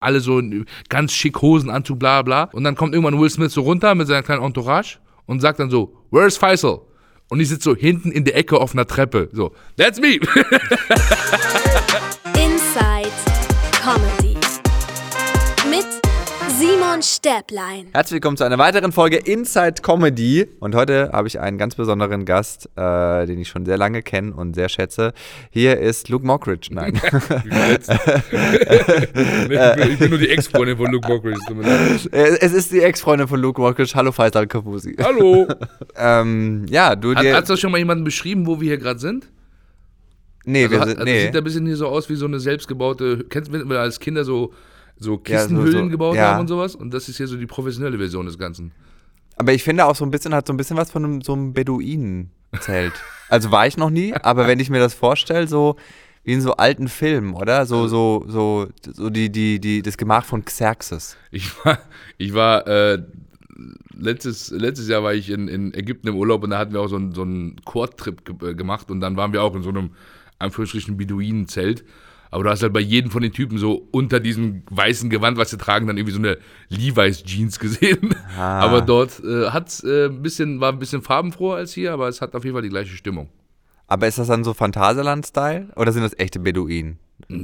alle so ganz schick Hosenanzug, bla bla. Und dann kommt irgendwann Will Smith so runter mit seiner kleinen Entourage und sagt dann so, Where's Faisal? Und ich sitze so hinten in der Ecke auf einer Treppe. So, that's me. Stäblein. Herzlich willkommen zu einer weiteren Folge Inside Comedy. Und heute habe ich einen ganz besonderen Gast, äh, den ich schon sehr lange kenne und sehr schätze. Hier ist Luke Mockridge. Nein. ich bin nur die Ex-Freundin von Luke Mockridge. leid. es ist die Ex-Freundin von Luke Mockridge. Hallo Faisal Kavusi. Hallo. ähm, ja, du Hat, dir. hat das schon mal jemanden beschrieben, wo wir hier gerade sind? nee, Also, wir sind. also Nee. sieht ein bisschen hier so aus wie so eine selbstgebaute. Kennst du, wenn wir als Kinder so, so Ja, so- Kistenhüllen so- gebaut ja. haben und sowas? Und das ist hier so die professionelle Version des Ganzen. Aber ich finde auch so ein bisschen, hat so ein bisschen was von einem, so einem Beduinenzelt. also war ich noch nie, aber wenn ich mir das vorstelle, so wie in so alten Filmen, oder? So, so, so, so die, die, die, das Gemach von Xerxes. Ich war, ich war äh, letztes, letztes Jahr war ich in, in Ägypten im Urlaub und da hatten wir auch so einen, so einen Quad-Trip ge äh, gemacht und dann waren wir auch in so einem Anführungsstrichen Beduinenzelt. Aber du hast halt bei jedem von den Typen so unter diesem weißen Gewand, was sie tragen, dann irgendwie so eine Levi's Jeans gesehen. Ah. Aber dort äh, hat's äh, ein bisschen, war ein bisschen farbenfroher als hier, aber es hat auf jeden Fall die gleiche Stimmung. Aber ist das dann so Phantasialand-Style oder sind das echte Beduinen?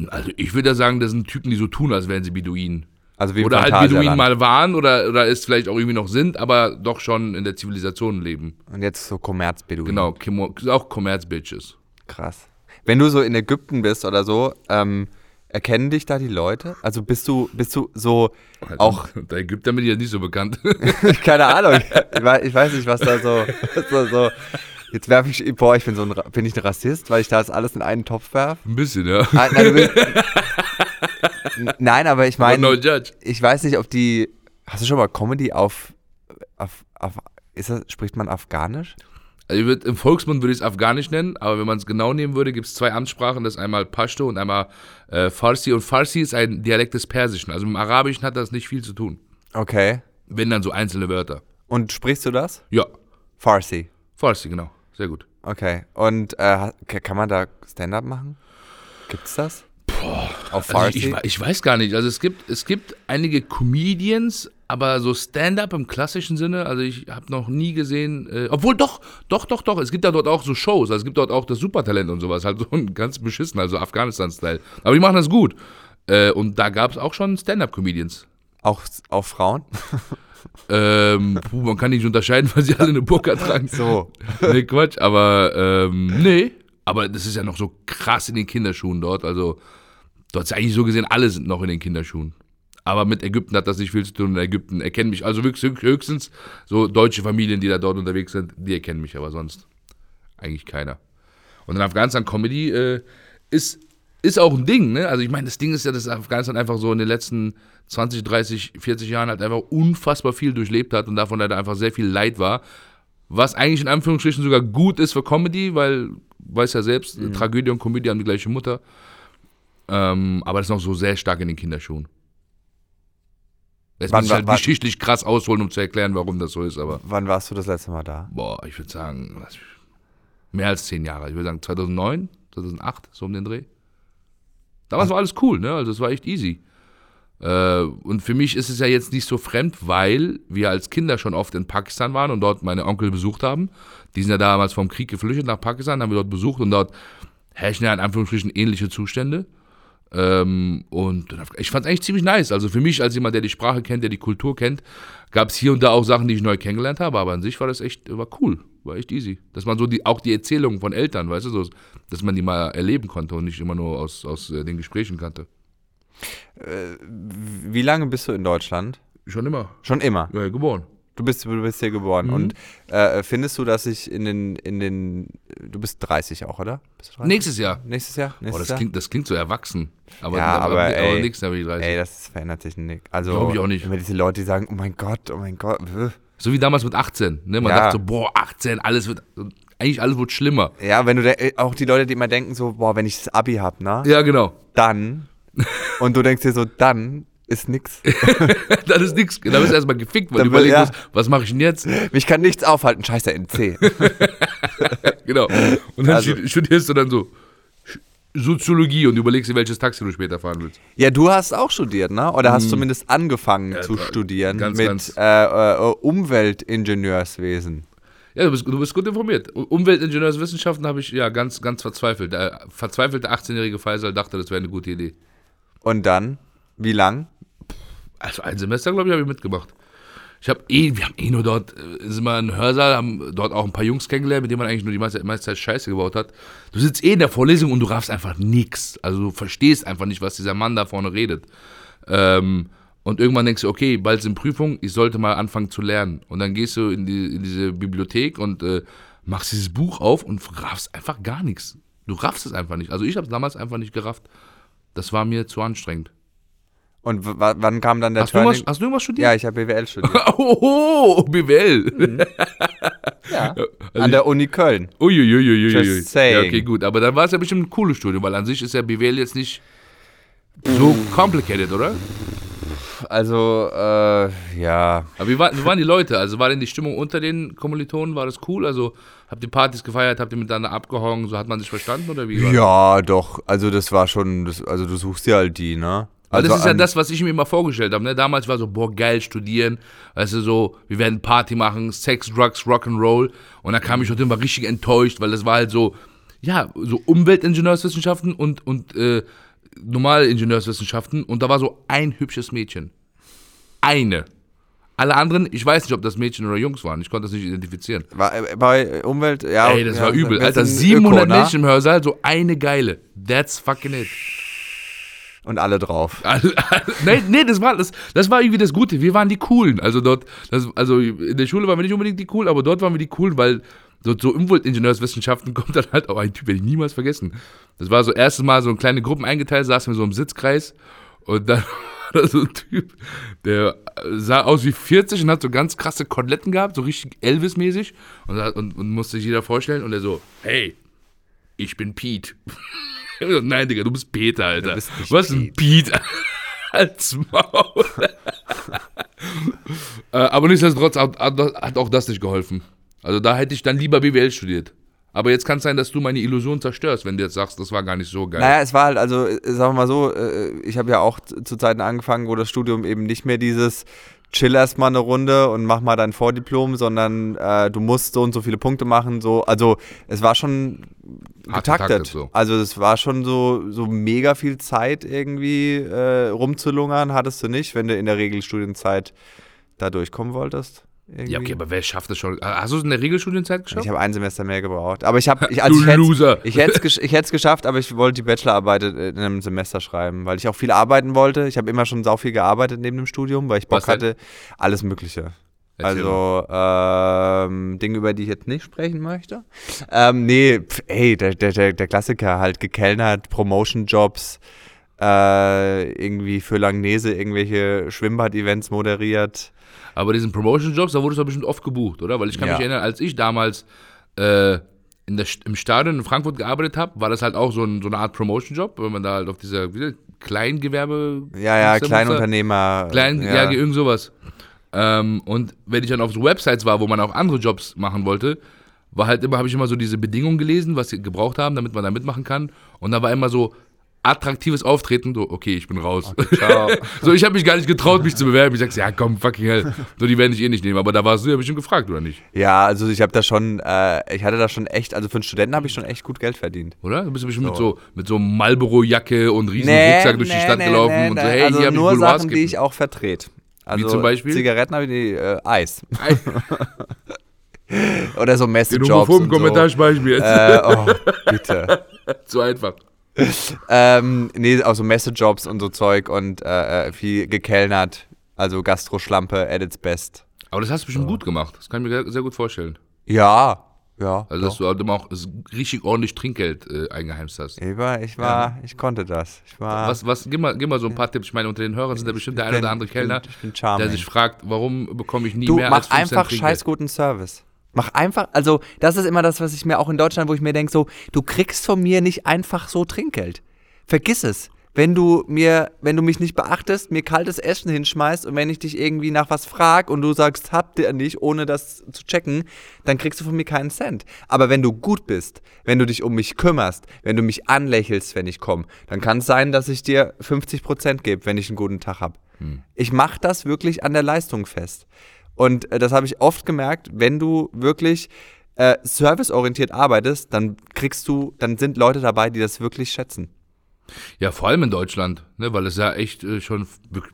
Also ich würde ja sagen, das sind Typen, die so tun, als wären sie Beduinen. Also wie Oder halt Beduinen mal waren oder, oder es vielleicht auch irgendwie noch sind, aber doch schon in der Zivilisation leben. Und jetzt so Kommerzbeduinen. Genau, auch Commerz-Bitches. Krass. Wenn du so in Ägypten bist oder so, ähm, erkennen dich da die Leute? Also bist du, bist du so auch, Der Ägypter bin ich ja nicht so bekannt. keine Ahnung, ich weiß, ich weiß nicht, was da so, so, so jetzt werfe ich, boah, ich bin so ein, bin ich ein Rassist, weil ich da das alles in einen Topf werfe? Ein bisschen, ja. Nein, nein, bist, nein, aber ich no meine, judge. ich weiß nicht, ob die, hast du schon mal Comedy auf, auf, auf ist das, spricht man Afghanisch? Also würd, Im Volksmund würde ich es Afghanisch nennen, aber wenn man es genau nehmen würde, gibt es zwei Amtssprachen. Das ist einmal Pashto und einmal äh, Farsi. Und Farsi ist ein Dialekt des Persischen. Also mit dem Arabischen hat das nicht viel zu tun. Okay. Wenn dann so einzelne Wörter. Und sprichst du das? Ja, Farsi. Farsi, genau. Sehr gut. Okay. Und äh, kann man da Stand-up machen? Gibt's das? Boah. Auf Also Farsi? ich, ich, ich weiß gar nicht. Also es gibt, es gibt einige Comedians, aber so Stand-up im klassischen Sinne, also ich habe noch nie gesehen, äh, obwohl doch, doch, doch, doch, es gibt ja dort auch so Shows, also es gibt dort auch das Supertalent und sowas, halt so ein ganz beschissen, also Afghanistan-Style. Aber die machen das gut. Äh, und da gab es auch schon Stand-up-Comedians. auch, auch Frauen? Ähm, puh, man kann nicht unterscheiden, weil sie alle eine Burka tragen. So. nee, Quatsch, aber ähm, nee. Aber das ist ja noch so krass in den Kinderschuhen dort. Also, dort ist eigentlich so gesehen, alle sind noch in den Kinderschuhen. Aber mit Ägypten hat das nicht viel zu tun. In Ägypten erkennen mich, also höchstens so deutsche Familien, die da dort unterwegs sind, die erkennen mich, aber sonst eigentlich keiner. Und in Afghanistan Comedy äh, ist, ist auch ein Ding, ne? Also ich meine, das Ding ist ja, dass Afghanistan einfach so in den letzten 20, 30, 40 Jahren halt einfach unfassbar viel durchlebt hat und davon leider einfach sehr viel Leid war. Was eigentlich in Anführungsstrichen sogar gut ist für Comedy, weil, weiß ja selbst, Tragödie und Komödie haben die gleiche Mutter. Ähm, aber das ist noch so sehr stark in den Kinderschuhen. Jetzt Wann muss ich halt wann- geschichtlich krass ausholen, um zu erklären, warum das so ist, aber Wann warst du das letzte Mal da? boah, ich würde sagen, mehr als zehn Jahre. Ich würde sagen 2009, 2008, so um den Dreh. Damals war alles cool, ne? Also es war echt easy. Äh, und für mich ist es ja jetzt nicht so fremd, weil wir als Kinder schon oft in Pakistan waren und dort meine Onkel besucht haben. Die sind ja damals vom Krieg geflüchtet nach Pakistan, haben wir dort besucht und dort herrschen ja in Anführungsstrichen ähnliche Zustände. Ähm, und ich fand es eigentlich ziemlich nice. Also für mich, als jemand, der die Sprache kennt, der die Kultur kennt, gab es hier und da auch Sachen, die ich neu kennengelernt habe, aber an sich war das echt, war cool, war echt easy. Dass man so die, auch die Erzählungen von Eltern, weißt du, so, dass man die mal erleben konnte und nicht immer nur aus, aus äh, den Gesprächen kannte. Wie lange bist du in Deutschland? Schon immer. Schon immer. Ja, geboren. Du bist, du bist hier geboren. Mhm. Und äh, findest du, dass ich in den, in den, du bist 30 auch, oder? Bist du 30? Nächstes Jahr. Nächstes Jahr? Nächstes das Jahr? klingt, das klingt so erwachsen. Aber, Ja, aber, ey, nächstes Jahr bin ich 30. Ey, das verändert sich nicht. Also, Glaub ich auch nicht. Immer diese Leute, die sagen, oh mein Gott, oh mein Gott. äh. So wie damals mit 18. Ne? Man Ja. dachte so, boah, 18, alles wird, eigentlich alles wird schlimmer. Ja, wenn du, de- auch die Leute, die immer denken so, boah, wenn ich das Abi hab, ne? Ja, genau. Dann. Und du denkst dir so, dann ist nix. Dann ist nichts. Dann bist du erstmal gefickt, weil Dann du überlegst, ja. was mache ich denn jetzt? Mich kann nichts aufhalten, scheiße, NC. Genau. Und dann Also- stu- studierst du dann so Soziologie und überlegst dir, welches Taxi du später fahren willst. Ja, du hast auch studiert, ne? Oder hast zumindest angefangen zu äh, studieren ganz, mit ganz- Äh, äh, Umweltingenieurswesen. Ja, du bist, du bist gut informiert. Umweltingenieurswissenschaften habe ich ja ganz, ganz verzweifelt. Der verzweifelte 18-jährige Faisal dachte, das wäre eine gute Idee. Und dann, wie lang? Also ein Semester, glaube ich, habe ich mitgemacht. Ich habe eh, wir haben eh nur dort, äh, sind wir in Hörsaal, haben dort auch ein paar Jungs kennengelernt, mit denen man eigentlich nur die meiste, meiste Zeit Scheiße gebaut hat. Du sitzt eh in der Vorlesung und du raffst einfach nix. Also du verstehst einfach nicht, was dieser Mann da vorne redet. Ähm, und irgendwann denkst du, okay, bald sind Prüfungen, ich sollte mal anfangen zu lernen. Und dann gehst du in, die, in diese Bibliothek und äh, machst dieses Buch auf und raffst einfach gar nichts. Du raffst es einfach nicht. Also ich habe es damals einfach nicht gerafft. Das war mir zu anstrengend. Und wann kam dann der Hast du, irgendwas, Turning? hast du irgendwas studiert? Ja, ich habe BWL studiert. Oh, BWL. ja. Also An der Uni Köln. Uiuiuiui. Just saying. Ja, okay, gut. Aber dann war es ja bestimmt ein cooles Studium, weil an sich ist ja BWL jetzt nicht so complicated, oder? Also, äh, ja. Aber wie, war, wie waren die Leute? Also war denn die Stimmung unter den Kommilitonen, war das cool? Also habt ihr Partys gefeiert, habt ihr miteinander abgehangen, so hat man sich verstanden oder wie? Ja, doch. Also, das war schon, das, also du suchst dir halt die, ne? Also das ist ja das, was ich mir immer vorgestellt habe. Ne? Damals war so, boah, geil, studieren. Weißt du, so, wir werden Party machen, Sex, Drugs, Rock'n'Roll. Und da kam ich heute immer richtig enttäuscht, weil das war halt so, ja, so Umweltingenieurswissenschaften und, und äh, normale Ingenieurswissenschaften. Und da war so ein hübsches Mädchen. Eine. Alle anderen, ich weiß nicht, ob das Mädchen oder Jungs waren. Ich konnte das nicht identifizieren. War, äh, bei Umwelt, ja. Ey, das ja, war übel. Alter, sind 700 Öko, ne? Mädchen im Hörsaal, so eine geile. That's fucking it. Und alle drauf. Nee, nee, das war, das, das war irgendwie das Gute. Wir waren die Coolen. Also dort, das, also in der Schule waren wir nicht unbedingt die Coolen, aber dort waren wir die Coolen, weil dort so Umweltingenieurswissenschaften kommt dann halt auch ein Typ, werde ich niemals vergessen. Das war so erstes Mal so in kleine Gruppen eingeteilt, saßen wir so im Sitzkreis und dann war da so ein Typ, der sah aus wie 40 und hat so ganz krasse Koteletten gehabt, so richtig Elvis-mäßig und, und, und musste sich jeder vorstellen und er so, hey, ich bin Pete. Nein, Digga, du bist Peter, Alter. bist nicht Was ist ein Pete? Als Maul. äh, aber nichtsdestotrotz hat, hat auch das nicht geholfen. Also da hätte ich dann lieber BWL studiert. Aber jetzt kann es sein, dass du meine Illusion zerstörst, wenn du jetzt sagst, das war gar nicht so geil. Naja, es war halt, also äh, sagen wir mal so, äh, ich habe ja auch zu Zeiten angefangen, wo das Studium eben nicht mehr dieses chill erstmal eine Runde und mach mal dein Vordiplom, sondern äh, du musst so und so viele Punkte machen. So, also es war schon getaktet. getaktet, so. Also es war schon so, so mega viel Zeit irgendwie äh, rumzulungern, hattest du nicht, wenn du in der Regelstudienzeit da durchkommen wolltest. Irgendwie. ja, okay, aber wer schafft das schon? Hast du es in der Regelstudienzeit geschafft? Ich habe ein Semester mehr gebraucht. Aber ich habe, ich, Du also ich hätt's- Loser. ich hätte es ich geschafft, aber ich wollte die Bachelorarbeit in einem Semester schreiben, weil ich auch viel arbeiten wollte. Ich habe immer schon sau viel gearbeitet neben dem Studium, weil ich Bock hatte. Alles Mögliche. Erzähl also ähm, Dinge, über die ich jetzt nicht sprechen möchte. Ähm, nee, pf, ey, der, der, der, der Klassiker halt gekellnert, Promotion-Jobs, äh, irgendwie für Langnese irgendwelche Schwimmbad-Events moderiert. Aber diesen Promotion-Jobs, da wurdest du doch bestimmt oft gebucht, oder? Weil ich kann Ja. mich erinnern, als ich damals äh, in der, im Stadion in Frankfurt gearbeitet habe, war das halt auch so, ein, so eine Art Promotion-Job, wenn man da halt auf dieser wie, Kleingewerbe... Ja, ja, Kleinunternehmer. Klein, ja, irgend sowas. Ähm, und wenn ich dann auf so Websites war, wo man auch andere Jobs machen wollte, war halt immer, habe ich immer so diese Bedingungen gelesen, was sie gebraucht haben, damit man da mitmachen kann. Und da war immer so attraktives Auftreten, so, okay, ich bin raus. ciao. so, ich habe mich gar nicht getraut, mich zu bewerben. Ich sag's, ja, komm, fucking hell. So, die werden dich eh nicht nehmen. Aber da warst du ja bestimmt gefragt, oder nicht? Ja, also ich habe da schon, äh, ich hatte da schon echt, also für einen Studenten habe ich schon echt gut Geld verdient. Oder? Du bist bestimmt mit so, mit so Marlboro-Jacke und riesen Nee, Rucksack durch die nee, Stadt nee, gelaufen nee, und nee. so, hey, also hier nur ich Sachen, die ich auch vertrete. Also zum Beispiel? Zigaretten habe ich die, äh, Eis. Oder so Den Message-Jobs homophoben so. Kommentar spare ich mir jetzt. Äh, oh, bitte. so einfach. ähm, nee, auch so Message-Jobs und so Zeug und äh, äh, viel gekellnert. Also Gastroschlampe at its best. Aber das hast du bestimmt gut gemacht. Das kann ich mir sehr gut vorstellen. Ja, ja. Also, dass du halt immer auch richtig ordentlich Trinkgeld äh, eingeheimst hast. ich war, ich war, ich konnte das. Ich war. Was, was, gib mal, gib mal so ein paar Tipps. Ich meine, unter den Hörern sind da bestimmt der eine oder bin- andere bin- Kellner, ich bin charming. der sich fragt, warum bekomme ich nie Du, mehr mach als 5 Cent einfach scheiß guten Service. Mach einfach, also das ist immer das, was ich mir auch in Deutschland, wo ich mir denke, so, du kriegst von mir nicht einfach so Trinkgeld. Vergiss es. wenn du mir, wenn du mich nicht beachtest, mir kaltes Essen hinschmeißt und wenn ich dich irgendwie nach was frag und du sagst, habt ihr nicht, ohne das zu checken, dann kriegst du von mir keinen Cent. Aber wenn du gut bist, wenn du dich um mich kümmerst, wenn du mich anlächelst, wenn ich komme, dann kann es sein, dass ich dir 50% gebe, wenn ich einen guten Tag habe. Ich mache das wirklich an der Leistung fest. Und äh, das habe ich oft gemerkt, wenn du wirklich äh, serviceorientiert arbeitest, dann kriegst du, dann sind Leute dabei, die das wirklich schätzen. Ja, vor allem in Deutschland, ne, weil es ja echt äh, schon,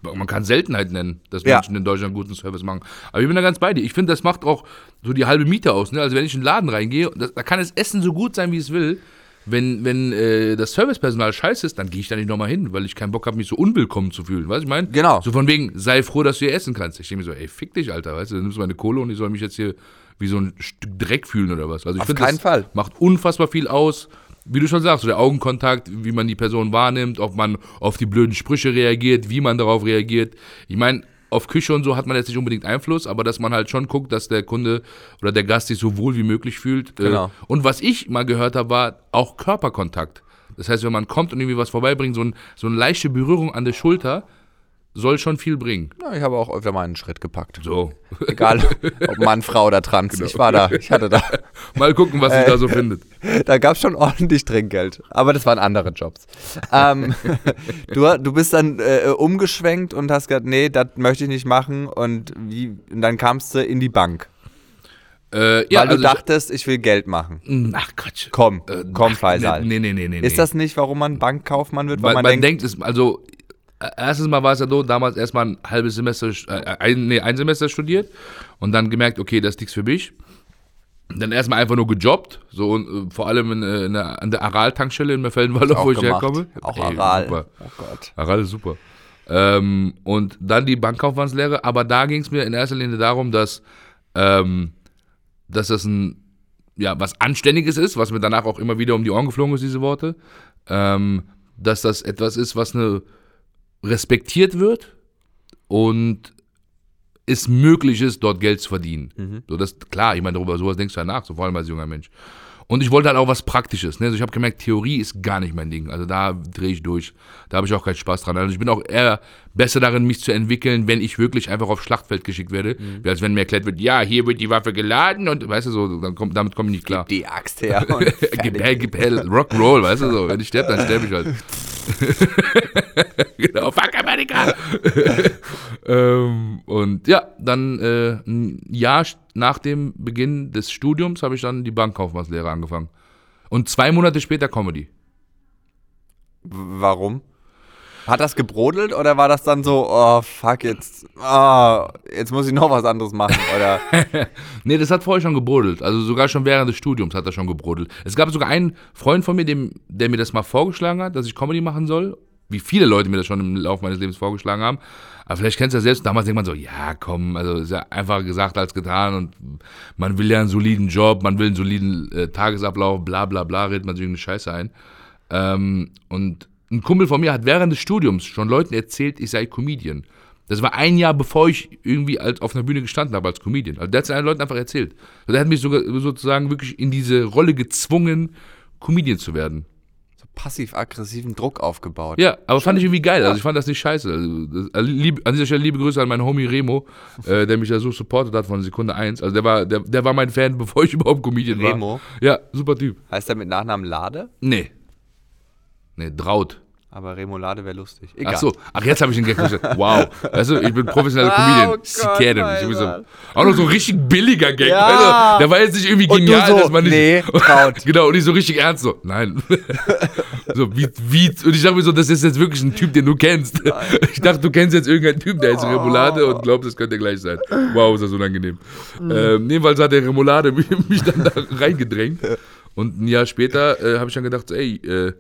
man kann Seltenheit nennen, dass Ja. Menschen in Deutschland guten Service machen. Aber ich bin da ganz bei dir. Ich finde, das macht auch so die halbe Miete aus. Ne? Also wenn ich in den Laden reingehe, das, da kann das Essen so gut sein, wie es will. Wenn, wenn äh, das Servicepersonal scheiße ist, dann gehe ich da nicht nochmal hin, weil ich keinen Bock habe, mich so unwillkommen zu fühlen. Weißt du, ich meine? Genau. So von wegen, sei froh, dass du hier essen kannst. Ich denke mir so, ey, fick dich, Alter, weißt du, du nimmst meine Kohle und ich soll mich jetzt hier wie so ein Stück Dreck fühlen oder was. Also ich Auf finde, keinen das Fall. macht unfassbar viel aus. Wie du schon sagst, so der Augenkontakt, wie man die Person wahrnimmt, ob man auf die blöden Sprüche reagiert, wie man darauf reagiert. Ich meine, auf Küche und so hat man jetzt nicht unbedingt Einfluss, aber dass man halt schon guckt, dass der Kunde oder der Gast sich so wohl wie möglich fühlt. Äh, Genau. Und was ich mal gehört habe, war auch Körperkontakt. Das heißt, wenn man kommt und irgendwie was vorbeibringt, so, ein, so eine leichte Berührung an der Schulter, soll schon viel bringen. Ja, ich habe auch öfter mal einen Schritt gepackt. So. Egal, ob Mann, Frau oder Trans. Ich war da, ich hatte da. Mal gucken, was sich da so findet. Da gab es schon ordentlich Trinkgeld. Aber das waren andere Jobs. ähm, du, du bist dann äh, umgeschwenkt und hast gesagt, nee, das möchte ich nicht machen. Und, wie, und dann kamst du in die Bank. Äh, ja, weil du also dachtest, ich will Geld machen. ich, ach Quatsch. Komm, Äh, komm, ach, Faisal. Nee, nee, nee, nee. Ist das nicht, warum man Bankkaufmann wird? Weil Weil man, denkt, es, also äh, erstens mal war es ja so, damals erstmal ein halbes Semester, äh, ein, nee, ein Semester studiert und dann gemerkt, okay, das ist nichts für mich. Dann erstmal einfach nur gejobbt, so und, äh, vor allem in, äh, in der, an der Aral-Tankstelle in Merfeldenwalde, wo ich gemacht. herkomme. Auch Ey, Aral. Super. Oh Gott. Aral ist super. Ähm, und dann die Bankkaufmannslehre, aber da ging es mir in erster Linie darum, dass, ähm, dass das ein, ja, was Anständiges ist, was mir danach auch immer wieder um die Ohren geflogen ist, diese Worte, ähm, dass das etwas ist, was eine respektiert wird und es möglich ist, dort Geld zu verdienen. So, das klar, ich meine, darüber sowas denkst du ja nach, so vor allem als junger Mensch. Und ich wollte halt auch was Praktisches. Ne? Also ich habe gemerkt, Theorie ist gar nicht mein Ding. Also da drehe ich durch. Da habe ich auch keinen Spaß dran. Also ich bin auch eher besser darin, mich zu entwickeln, wenn ich wirklich einfach aufs Schlachtfeld geschickt werde. Wie als wenn mir erklärt wird, ja, hier wird die Waffe geladen und weißt du so, dann komm, damit komme ich nicht klar. Die Axt her. Gib fertig. her, gib her, Rock'n'Roll, weißt du so. Wenn ich sterbe, dann sterbe ich halt. genau, fuck Amerika! ähm, und ja, dann äh, ein Jahr nach dem Beginn des Studiums habe ich dann die Bankkaufmannslehre angefangen. Und zwei Monate später Comedy. Warum? Hat das gebrodelt oder war das dann so, oh fuck, jetzt, ah, jetzt muss ich noch was anderes machen? Oder Nee, das hat vorher schon gebrodelt. Also sogar schon während des Studiums hat das schon gebrodelt. Es gab sogar einen Freund von mir, dem, der mir das mal vorgeschlagen hat, dass ich Comedy machen soll. Wie viele Leute mir das schon im Laufe meines Lebens vorgeschlagen haben. Aber vielleicht kennst du das selbst. Damals denkt man so, ja, komm, also ist ja einfacher gesagt als getan. Und man will ja einen soliden Job, man will einen soliden äh, Tagesablauf, bla bla bla, redet man sich irgendeine Scheiße ein. Ähm, und ein Kumpel von mir hat während des Studiums schon Leuten erzählt, ich sei Comedian. Das war ein Jahr, bevor ich irgendwie als, auf einer Bühne gestanden habe als Comedian. Also der hat es allen Leuten einfach erzählt. Und der hat mich sogar sozusagen wirklich in diese Rolle gezwungen, Comedian zu werden. Passiv-aggressiven Druck aufgebaut. Ja, aber fand ich irgendwie geil. Also ich fand das nicht scheiße. Also, das, also lieb, an dieser Stelle liebe Grüße an meinen Homie Remo, äh, der mich da so supportet hat von Sekunde 1. Also der war, der, der war mein Fan, bevor ich überhaupt Comedian war. Remo? Ja, super Typ. Heißt er mit Nachnamen Lade? Nee. Nee, Draut. Aber Remolade wäre lustig. Egal. Ach so, ach jetzt habe ich den Gag verstanden. Wow. Weißt du, ich bin professioneller Ah, Comedian. oh Sie kennen mich. So, auch noch so ein richtig billiger Gag. Ja. Weißt du? Der war jetzt nicht irgendwie genial, so, dass man nicht. nee, Traut. genau, und ich so richtig ernst so, nein. so, wie, wie, und ich dachte mir so, das ist jetzt wirklich ein Typ, den du kennst. Ich dachte, du kennst jetzt irgendeinen Typ, der ist Remoulade und glaubt, das könnte gleich sein. Wow, ist das unangenehm. Ähm, jedenfalls hat der Remoulade mich, mich dann da reingedrängt. Und ein Jahr später äh, habe ich dann gedacht, ey, äh,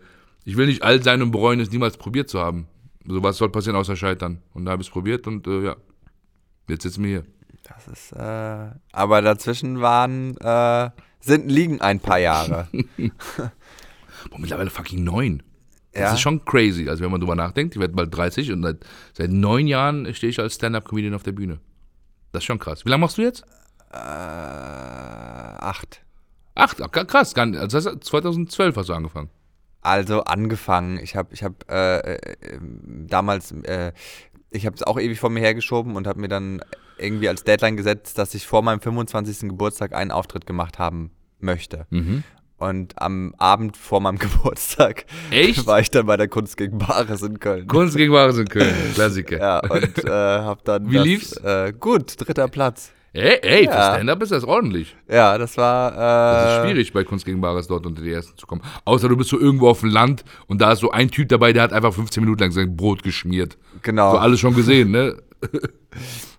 ich will nicht alt sein und bereuen, es niemals probiert zu haben. So was soll passieren außer scheitern. Und da habe ich es probiert und äh, ja, jetzt sitzen wir hier. Das ist, äh, aber dazwischen waren, äh, sind, liegen ein paar Jahre. Boah, mittlerweile fucking neun. Das Ja. ist schon crazy. Also wenn man drüber nachdenkt, ich werde bald 30 und seit, seit neun Jahren stehe ich als Stand-Up-Comedian auf der Bühne. Das ist schon krass. Wie lange machst du jetzt? äh, acht. Acht, ach, krass. Also das heißt, 2012 hast du angefangen. Also angefangen. Ich habe ich hab, äh, äh, damals, äh, ich habe es auch ewig vor mir hergeschoben und habe mir dann irgendwie als Deadline gesetzt, dass ich vor meinem 25. Geburtstag einen Auftritt gemacht haben möchte. Mhm. Und am Abend vor meinem Geburtstag Echt? war ich dann bei der Kunst gegen Bares in Köln. Kunst gegen Wahres in Köln, Klassiker. Ja, und äh, hab dann. Wie das, lief's? Äh, gut, dritter Platz. Ey, ey für Ja. Stand-Up ist das ordentlich. Ja, das war. Äh, Das ist schwierig, bei Kunst gegen Bares dort unter die Ersten zu kommen. Außer du bist so irgendwo auf dem Land und da ist so ein Typ dabei, der hat einfach 15 Minuten lang sein Brot geschmiert. Genau. So alles schon gesehen, ne?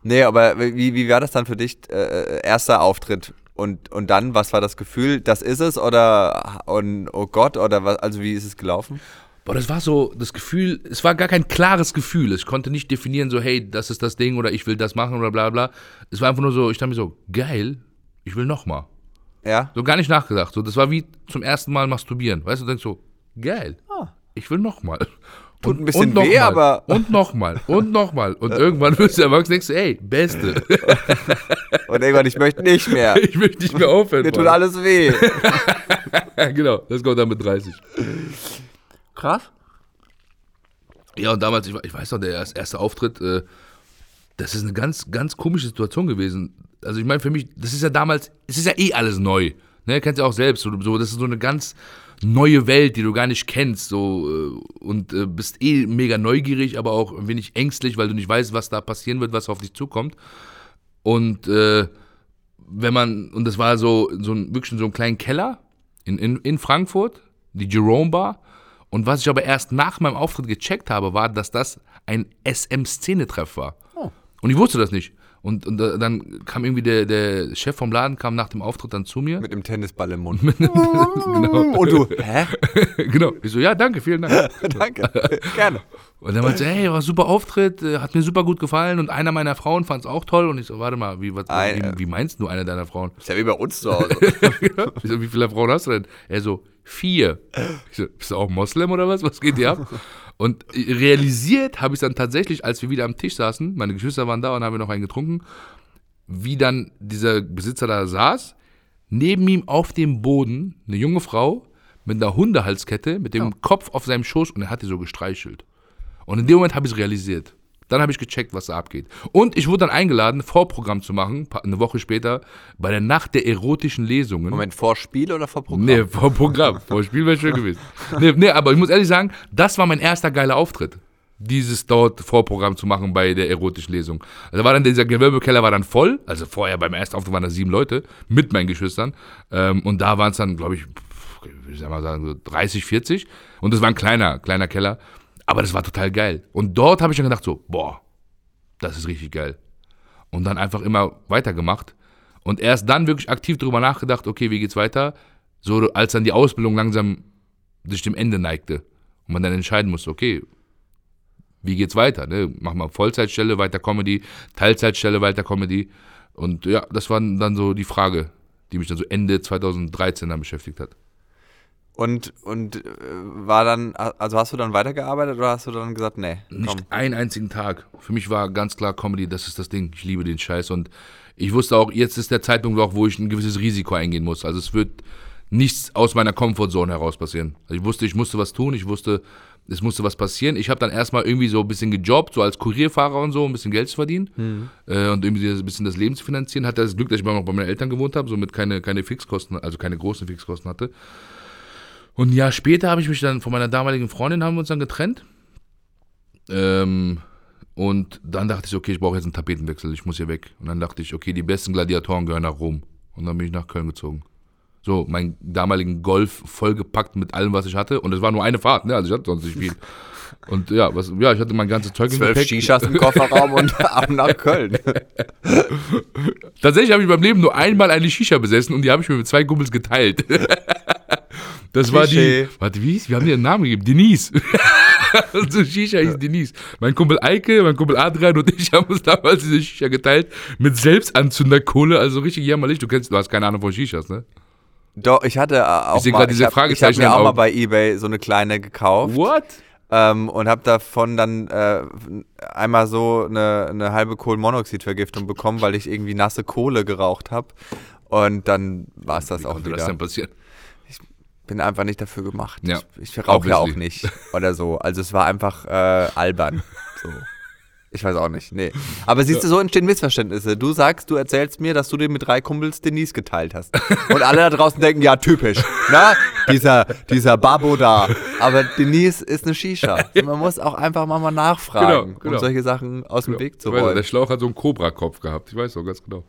Nee, aber wie, wie war das dann für dich? Äh, erster Auftritt. Und, und dann, was war das Gefühl? Das ist es oder und oh Gott oder was? Also wie ist es gelaufen? Boah, das war so das Gefühl, es war gar kein klares Gefühl. Ich konnte nicht definieren, so, hey, das ist das Ding oder ich will das machen oder bla bla. Es war einfach nur so, ich dachte mir so, geil, ich will nochmal. Ja. So gar nicht nachgedacht. So, das war wie zum ersten Mal masturbieren. Weißt du, du denkst so, geil, ich will nochmal. Tut ein bisschen weh, aber- Und nochmal, und nochmal. Und irgendwann wirst du erwachsen und denkst du, ey, Beste. Und irgendwann, ich möchte nicht mehr. Ich möchte nicht mehr aufhören. Mir tut alles weh. genau, das kommt dann mit 30. Krass. Ja, und damals, ich, ich weiß noch, der erste, Auftritt, äh, das ist eine ganz, ganz komische Situation gewesen. Also ich meine, für mich, das ist ja damals, es ist ja eh alles neu. Ne, kennst ja auch selbst. So, das ist so eine ganz neue Welt, die du gar nicht kennst. So, äh, und äh, bist eh mega neugierig, aber auch ein wenig ängstlich, weil du nicht weißt, was da passieren wird, was auf dich zukommt. Und äh, wenn man, und das war so, so ein, wirklich so einem kleinen Keller in, in, in Frankfurt, die Jerome Bar. Und was ich aber erst nach meinem Auftritt gecheckt habe, war, dass das ein SM-Szenetreff war. Und ich wusste das nicht. Und, und da- dann kam irgendwie der, der Chef vom Laden, kam nach dem Auftritt dann zu mir. Mit dem Tennisball im Mund. genau. Und du, hä? genau. Ich so, ja, danke, vielen Dank. Danke. Gerne. Und er meinte, hey, war ein super Auftritt, äh, hat mir super gut gefallen und einer meiner Frauen fand es auch toll. Und ich so, warte mal, wie, was, wie, wie meinst du eine deiner Frauen? Ist ja wie bei uns zu Hause. ich so, wie viele Frauen hast du denn? Er so, vier. Ich so, bist du auch Moslem oder was? Was geht dir ab? Und realisiert habe ich dann tatsächlich, als wir wieder am Tisch saßen, meine Geschwister waren da und haben wir noch einen getrunken, wie dann dieser Besitzer da saß, neben ihm auf dem Boden eine junge Frau mit einer Hundehalskette, mit dem Kopf auf seinem Schoß und er hat die so gestreichelt. Und in dem Moment habe ich es realisiert. Dann habe ich gecheckt, was da abgeht. Und ich wurde dann eingeladen, Vorprogramm zu machen, eine Woche später, bei der Nacht der erotischen Lesungen. Moment, vor Spiel oder vor Programm? Nee, vor Programm. Vor Spiel wäre schön gewesen. Nee, nee, aber ich muss ehrlich sagen, das war mein erster geiler Auftritt. Dieses dort Vorprogramm zu machen bei der erotischen Lesung. Also war dann dieser Gewölbekeller war dann voll. Also vorher beim ersten Auftritt waren da sieben Leute mit meinen Geschwistern. Ähm, und da waren es dann, glaube ich, ich sag mal sagen, so 30, 40. Und das war ein kleiner, kleiner Keller. Aber das war total geil. Und dort habe ich dann gedacht so, boah, das ist richtig geil. Und dann einfach immer weitergemacht. Und erst dann wirklich aktiv darüber nachgedacht, okay, wie geht's weiter? So als dann die Ausbildung langsam sich dem Ende neigte. Und man dann entscheiden musste, okay, wie geht's weiter? Ne? Mach mal Vollzeitstelle, weiter Comedy, Teilzeitstelle, weiter Comedy. Und ja, das war dann so die Frage, die mich dann so Ende 2013 dann beschäftigt hat. Und, und äh, war dann, also hast du dann weitergearbeitet oder hast du dann gesagt, nee, komm. Nicht einen einzigen Tag. Für mich war ganz klar Comedy, das ist das Ding. Ich liebe den Scheiß. Und ich wusste auch, jetzt ist der Zeitpunkt auch, wo ich ein gewisses Risiko eingehen muss. Also es wird nichts aus meiner Comfortzone heraus passieren. Also ich wusste, ich musste was tun. Ich wusste, es musste was passieren. Ich habe dann erstmal irgendwie so ein bisschen gejobbt, so als Kurierfahrer und so, um ein bisschen Geld zu verdienen. Äh, und irgendwie ein bisschen das Leben zu finanzieren. Hatte das Glück, dass ich immer noch bei meinen Eltern gewohnt habe, somit keine, keine Fixkosten, also keine großen Fixkosten hatte. Und ein Jahr später habe ich mich dann von meiner damaligen Freundin, haben wir uns dann getrennt. Ähm, und dann dachte ich, okay, ich brauche jetzt einen Tapetenwechsel, ich muss hier weg. Und dann dachte ich, okay, die besten Gladiatoren gehören nach Rom. Und dann bin ich nach Köln gezogen. So, meinen damaligen Golf vollgepackt mit allem, was ich hatte. Und es war nur eine Fahrt, ne? Also ich hatte sonst nicht viel. Und ja, was, ja, ich hatte mein ganzes Zeug im Zwölf Gepäck. Shishas im Kofferraum und ab nach Köln. Tatsächlich habe ich meinem Leben nur einmal eine Shisha besessen und die habe ich mir mit zwei Kumpels geteilt. Das war die, warte, wie hieß, wir haben dir einen Namen gegeben, Denise. Unsere Shisha hieß Denise. Mein Kumpel Eike, mein Kumpel Adrian und ich haben uns damals diese Shisha geteilt mit Selbstanzünderkohle, also richtig jämmerlich. Du kennst, du hast keine Ahnung von Shishas, ne? Doch, ich hatte auch Ich sehe mal, gerade diese ich hab, ich hab Fragezeichen mir auch mal bei Ebay so eine kleine gekauft. What? Ähm, und habe davon dann äh, einmal so eine, eine halbe Kohlenmonoxidvergiftung bekommen, weil ich irgendwie nasse Kohle geraucht habe. Und dann war es das Wie auch konnte das wieder. denn passieren? Bin einfach nicht dafür gemacht. Ja, Ich, ich rauche ja auch nicht oder so. Also es war einfach äh, albern. So. Ich weiß auch nicht, nee. Aber siehst du, so entstehen Missverständnisse. Du sagst, du erzählst mir, dass du den mit drei Kumpels Denise geteilt hast. Und alle da draußen denken, ja, typisch. Na, dieser, dieser Babo da. Aber Denise ist eine Shisha. Man muss auch einfach mal, mal nachfragen, Genau, genau. um solche Sachen aus dem Weg zu weiß, räumen. der Schlauch hat so einen Cobra-Kopf gehabt. Ich weiß auch ganz genau.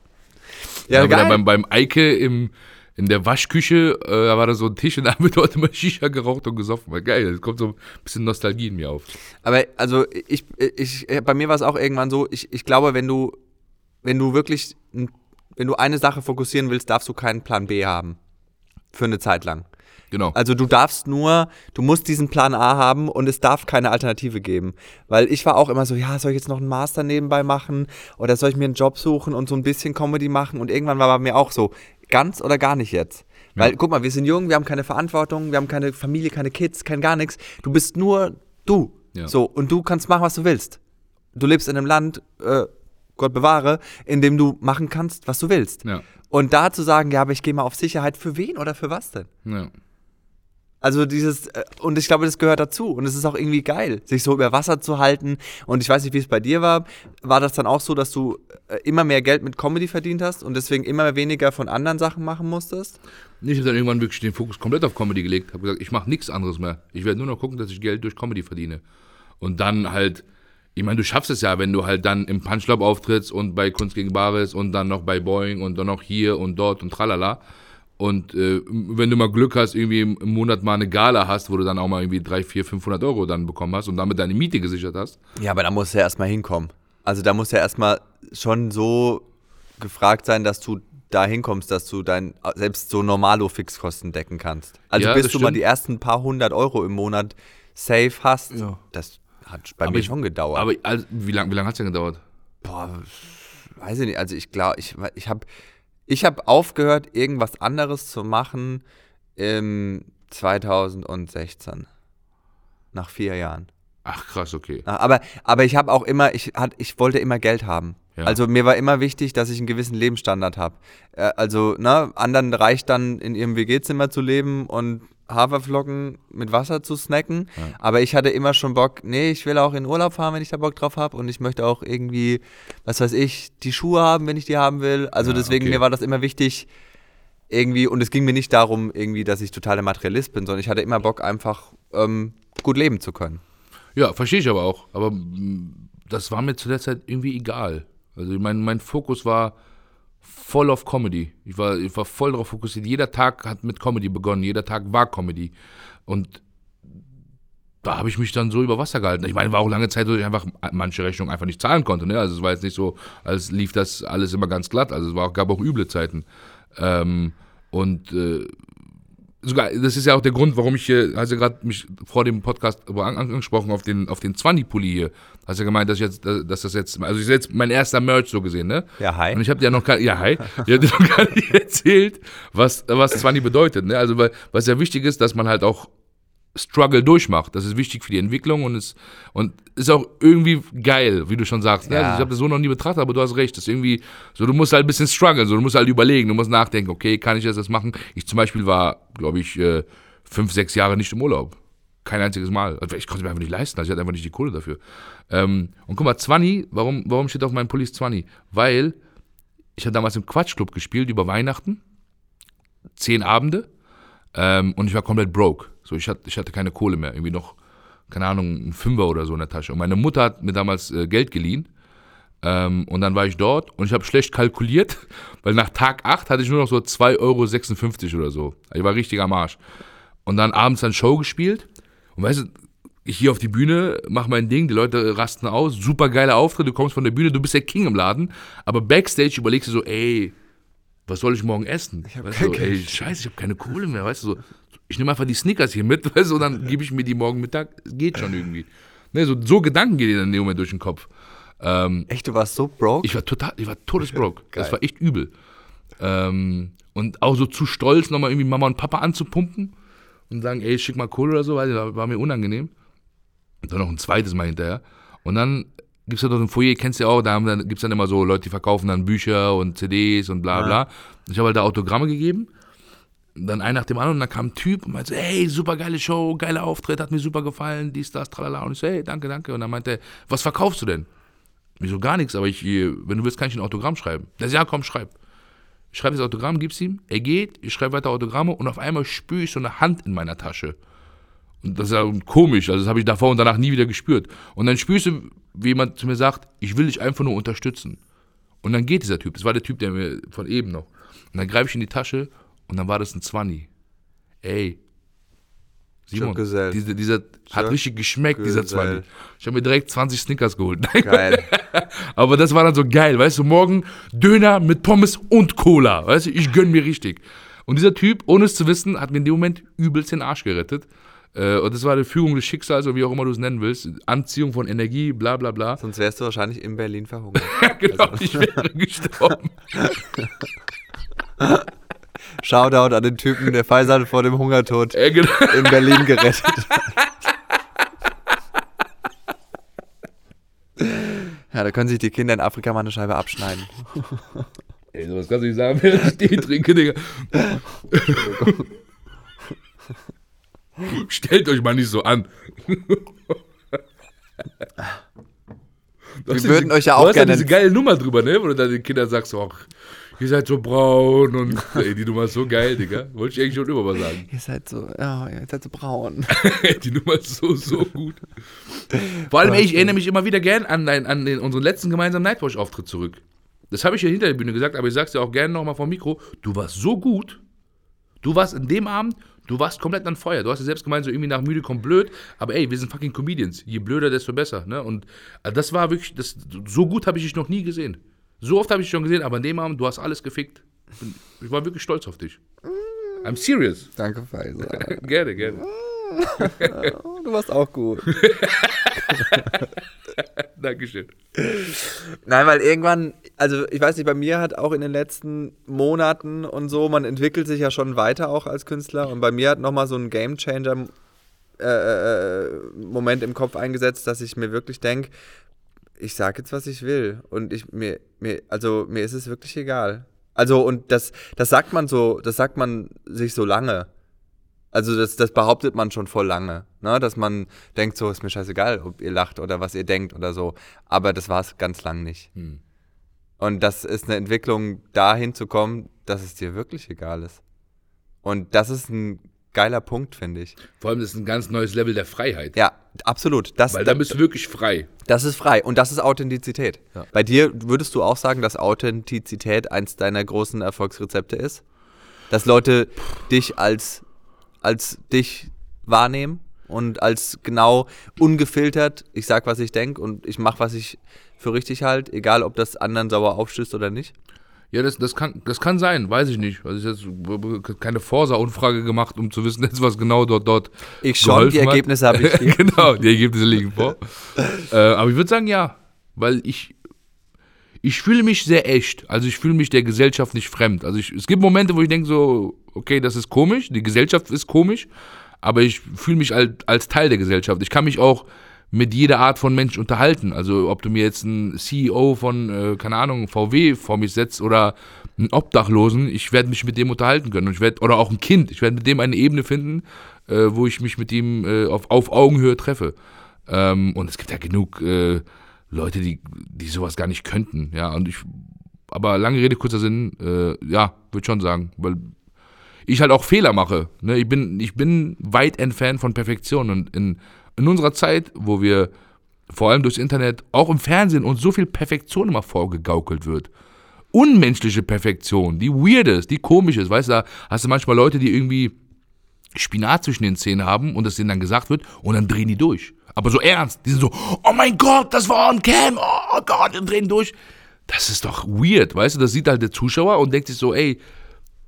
Ja, geil. beim, beim Eike im, in der Waschküche, äh, da war da so ein Tisch und da haben wir dort immer Shisha geraucht und gesoffen. War geil, es kommt so ein bisschen Nostalgie in mir auf. Aber also ich, ich, bei mir war es auch irgendwann so, ich, ich glaube, wenn du, wenn du wirklich, wenn du eine Sache fokussieren willst, darfst du keinen Plan B haben. Für eine Zeit lang. Genau. Also du darfst nur, du musst diesen Plan A haben und es darf keine Alternative geben. Weil ich war auch immer so, ja, soll ich jetzt noch einen Master nebenbei machen oder soll ich mir einen Job suchen und so ein bisschen Comedy machen? Und irgendwann war bei mir auch so, ganz oder gar nicht jetzt. Weil, guck mal, wir sind jung, wir haben keine Verantwortung, wir haben keine Familie, keine Kids, kein gar nichts. Du bist nur du. Ja. So, und du kannst machen, was du willst. Du lebst in einem Land, äh, Gott bewahre, in dem du machen kannst, was du willst. Ja. Und da zu sagen, ja, aber ich gehe mal auf Sicherheit, für wen oder für was denn? ja. Also dieses, äh, und ich glaube, das gehört dazu. Und es ist auch irgendwie geil, sich so über Wasser zu halten. Und ich weiß nicht, wie es bei dir war. War das dann auch so, dass du äh, immer mehr Geld mit Comedy verdient hast und deswegen immer weniger von anderen Sachen machen musstest? Ich habe dann irgendwann wirklich den Fokus komplett auf Comedy gelegt. Habe gesagt, ich mache nichts anderes mehr. Ich werde nur noch gucken, dass ich Geld durch Comedy verdiene. Und dann halt, ich meine, du schaffst es ja, wenn du halt dann im Punchclub auftrittst und bei Kunst gegen Bares und dann noch bei Boeing und dann noch hier und dort und tralala. Und äh, wenn du mal Glück hast, irgendwie im Monat mal eine Gala hast, wo du dann auch mal irgendwie 3, 4, 500 Euro dann bekommen hast und damit deine Miete gesichert hast. Ja, aber da muss ja erstmal hinkommen. Also da muss ja erstmal schon so gefragt sein, dass du da hinkommst, dass du dein selbst so normalo Fixkosten decken kannst. Also Ja, bis du mal stimmt. die ersten paar hundert Euro im Monat safe hast, Ja. das hat bei Aber mir ich- schon gedauert. Aber also, wie lange wie lang hat es denn gedauert? Boah, weiß ich nicht. Also ich glaube, ich, ich habe ich hab aufgehört, irgendwas anderes zu machen im 2016. Nach vier Jahren. Ach krass, okay. Ah, Aber, aber ich habe auch immer, ich, hat, ich wollte immer Geld haben. Ja. Also mir war immer wichtig, dass ich einen gewissen Lebensstandard habe. Äh, also, ne, anderen reicht dann in ihrem WG-Zimmer zu leben und Haferflocken mit Wasser zu snacken. Aber ich hatte immer schon Bock, nee, ich will auch in Urlaub fahren, wenn ich da Bock drauf habe. Und ich möchte auch irgendwie, was weiß ich, die Schuhe haben, wenn ich die haben will. Also Ja, deswegen, okay. mir war das immer wichtig, irgendwie, und es ging mir nicht darum, irgendwie, dass ich total der Materialist bin, sondern ich hatte immer Bock, einfach ähm, gut leben zu können. Ja, verstehe ich aber auch. Aber mm, das war mir zu der Zeit irgendwie egal. Also mein, mein Fokus war voll auf Comedy. Ich war, ich war voll darauf fokussiert. Jeder Tag hat mit Comedy begonnen. Jeder Tag war Comedy. Und da habe ich mich dann so über Wasser gehalten. Ich meine, war auch lange Zeit, wo ich einfach manche Rechnungen einfach nicht zahlen konnte. Ne? Also es war jetzt nicht so, als lief das alles immer ganz glatt. Also es war, gab auch üble Zeiten. Ähm, und äh, sogar, das ist ja auch der Grund, warum ich hier, hast ja gerade mich vor dem Podcast angesprochen auf den, auf den Zwanni-Pulli hier. Hast ja gemeint, dass ich jetzt, dass das jetzt, also ich jetzt mein erster Merch so gesehen, ne? Ja, hi. Und ich habe dir ja noch gar, ja, hi, ich habe dir noch gar nicht erzählt, was, was Zwanni bedeutet, ne? Also, weil, was ja wichtig ist, dass man halt auch Struggle durchmacht. Das ist wichtig für die Entwicklung und ist, und ist auch irgendwie geil, wie du schon sagst. Ne? Ja. Also ich habe das so noch nie betrachtet, aber du hast recht. Das ist irgendwie, so du musst halt ein bisschen strugglen, so du musst halt überlegen, du musst nachdenken, okay, kann ich das, das machen? Ich zum Beispiel war, glaube ich, äh, fünf, sechs Jahre nicht im Urlaub. Kein einziges Mal. Also ich konnte es mir einfach nicht leisten, also ich hatte einfach nicht die Kohle dafür. Ähm, und guck mal, 20, warum, warum steht auf meinem Pulli 20? Weil ich habe damals im Quatschclub gespielt über Weihnachten. Zehn Abende. Ähm, und ich war komplett broke. So, ich hatte, ich hatte keine Kohle mehr. Irgendwie noch, keine Ahnung, ein Fünfer oder so in der Tasche. Und meine Mutter hat mir damals äh, Geld geliehen. Ähm, und dann war ich dort und ich habe schlecht kalkuliert, weil nach Tag 8 hatte ich nur noch so 2,56 Euro oder so. Ich war richtig am Arsch. Und dann abends dann Show gespielt. Und weißt du, ich gehe auf die Bühne, mach mein Ding, die Leute rasten aus, super geiler Auftritt, du kommst von der Bühne, du bist der King im Laden, aber Backstage überlegst du so, ey, was soll ich morgen essen? Ich weißt kein du, ey, scheiße, ich habe keine Kohle mehr, weißt du, so, ich nehme einfach die Snickers hier mit, weißt du, und dann gebe ich mir die morgen Mittag, geht schon irgendwie. Ne, so, so Gedanken gehen dir dann in dem Moment durch den Kopf. Ähm, Echt, du warst so broke? ich war total, ich war todesbroke. Das war echt übel. Ähm, und auch so zu stolz, nochmal irgendwie Mama und Papa anzupumpen und sagen, ey, schick mal Kohle oder so, weil das war mir unangenehm. Und dann noch ein zweites Mal hinterher. Und dann gibt es ja doch ein Foyer, kennst du ja auch, da gibt es dann immer so Leute, die verkaufen dann Bücher und CDs und bla bla. Ich habe halt da Autogramme gegeben. Dann ein nach dem anderen und dann kam ein Typ und meinte, hey, super geile Show, geiler Auftritt, hat mir super gefallen, dies, das, tralala. Und ich so, hey, danke, danke. Und dann meinte er, was verkaufst du denn? Ich so, gar nichts, aber ich, wenn du willst, kann ich ein Autogramm schreiben. Der so, ja, komm, schreib. Ich schreibe das Autogramm, gib's ihm, er geht, ich schreibe weiter Autogramme und auf einmal spüre ich so eine Hand in meiner Tasche. Und das ist ja komisch, also das habe ich davor und danach nie wieder gespürt. Und dann spürst du, wie jemand zu mir sagt, ich will dich einfach nur unterstützen. Und dann geht dieser Typ, das war der Typ, der mir von eben noch. Und dann greife ich in die Tasche und dann war das ein Zwanni. Ey. Simon, diese, dieser hat richtig geschmeckt, dieser Gesell. Zwanni. Ich habe mir direkt 20 Snickers geholt. Geil. Aber das war dann so geil, weißt du, morgen Döner mit Pommes und Cola, weißt du, ich gönn mir richtig. Und dieser Typ, ohne es zu wissen, hat mir in dem Moment übelst den Arsch gerettet. Äh, Und das war die Fügung des Schicksals, oder wie auch immer du es nennen willst. Anziehung von Energie, bla bla bla. Sonst wärst du wahrscheinlich in Berlin verhungert. genau, ich wäre gestorben. Shoutout an den Typen, der Faisal vor dem Hungertod Äh, genau. in Berlin gerettet hat. Ja, da können sich die Kinder in Afrika mal eine Scheibe abschneiden. Ey, sowas kannst du nicht sagen, während ich Tee trinke, Digga. Stellt euch mal nicht so an. Wir würden euch ja auch du hast gerne- Ja diese geile Nummer drüber, ne? Wo du dann den Kindern sagst, ach, ihr seid so braun und ey, die Nummer ist so geil, Digga. Wollte ich eigentlich schon immer mal sagen. Ihr seid so, ja, ihr seid so braun. die Nummer ist so, so gut. Vor allem, ey, ich erinnere mich immer wieder gern an, dein, an den, unseren letzten gemeinsamen Nightwatch-Auftritt zurück. Das habe ich ja hinter der Bühne gesagt, aber ich sag's dir auch gerne nochmal vom Mikro. Du warst so gut. Du warst in dem Abend, du warst komplett an Feuer. Du hast ja selbst gemeint, so irgendwie nach müde kommt blöd. Aber ey, wir sind fucking Comedians. Je blöder, desto besser. Ne? Und äh, das war wirklich, das, so gut habe ich dich noch nie gesehen. So oft habe ich dich schon gesehen, aber an dem Abend, du hast alles gefickt. Ich war wirklich stolz auf dich. I'm serious. Danke, Faisal. Gerne, gerne. Oh, du warst auch gut. Dankeschön. Nein, weil irgendwann, also ich weiß nicht, bei mir hat auch in den letzten Monaten und so, man entwickelt sich ja schon weiter auch als Künstler und bei mir hat nochmal so ein Gamechanger äh, äh, Moment im Kopf eingesetzt, dass ich mir wirklich denke, ich sage jetzt, was ich will und ich mir, mir, also mir ist es wirklich egal. Also und das, das sagt man so, das sagt man sich so lange. Also das, das behauptet man schon voll lange, ne? dass man denkt, so ist mir scheißegal, ob ihr lacht oder was ihr denkt oder so. Aber das war es ganz lang nicht. Hm. Und das ist eine Entwicklung, dahin zu kommen, dass es dir wirklich egal ist. Und das ist ein geiler Punkt, finde ich. Vor allem, das ist ein ganz neues Level der Freiheit. Ja, absolut. Das, Weil dann bist du wirklich frei. das ist frei und das ist Authentizität. Ja. Bei dir würdest du auch sagen, dass Authentizität eins deiner großen Erfolgsrezepte ist? Dass Leute dich als, als dich wahrnehmen und als genau ungefiltert, ich sag, was ich denke und ich mache, was ich für richtig halt, egal ob das anderen sauer aufstößt oder nicht? Ja, das, das, kann, das kann sein, weiß ich nicht. Also ich habe jetzt keine Forsa-Umfrage gemacht, um zu wissen, jetzt, was genau dort, dort Ich schon, die. Ergebnisse habe ich genau, die Ergebnisse liegen vor. äh, aber ich würde sagen, ja. Weil ich, ich fühle mich sehr echt. Also ich fühle mich der Gesellschaft nicht fremd. Also ich, es gibt Momente, wo ich denke so, okay, das ist komisch, die Gesellschaft ist komisch, aber ich fühle mich als, als Teil der Gesellschaft. Ich kann mich auch mit jeder Art von Mensch unterhalten. Also ob du mir jetzt einen CEO von, äh, keine Ahnung, VW vor mich setzt oder einen Obdachlosen, ich werde mich mit dem unterhalten können. Und ich werd, oder auch ein Kind, ich werde mit dem eine Ebene finden, äh, wo ich mich mit ihm äh, auf, auf Augenhöhe treffe. Ähm, und es gibt ja genug äh, Leute, die, die sowas gar nicht könnten. Ja, und ich, aber lange Rede, kurzer Sinn, äh, ja, würde schon sagen, weil ich halt auch Fehler mache. Ne? Ich, bin, ich bin weit entfernt von Perfektion. Und in, in unserer Zeit, wo wir vor allem durchs Internet, auch im Fernsehen, uns so viel Perfektion immer vorgegaukelt wird. Unmenschliche Perfektion, die weird ist, die komisch ist. Weißt du, da hast du manchmal Leute, die irgendwie Spinat zwischen den Zähnen haben und das denen dann gesagt wird und dann drehen die durch. Aber so ernst. Die sind so, oh mein Gott, das war on cam, oh Gott, und drehen durch. Das ist doch weird, weißt du? Das sieht halt der Zuschauer und denkt sich so, ey,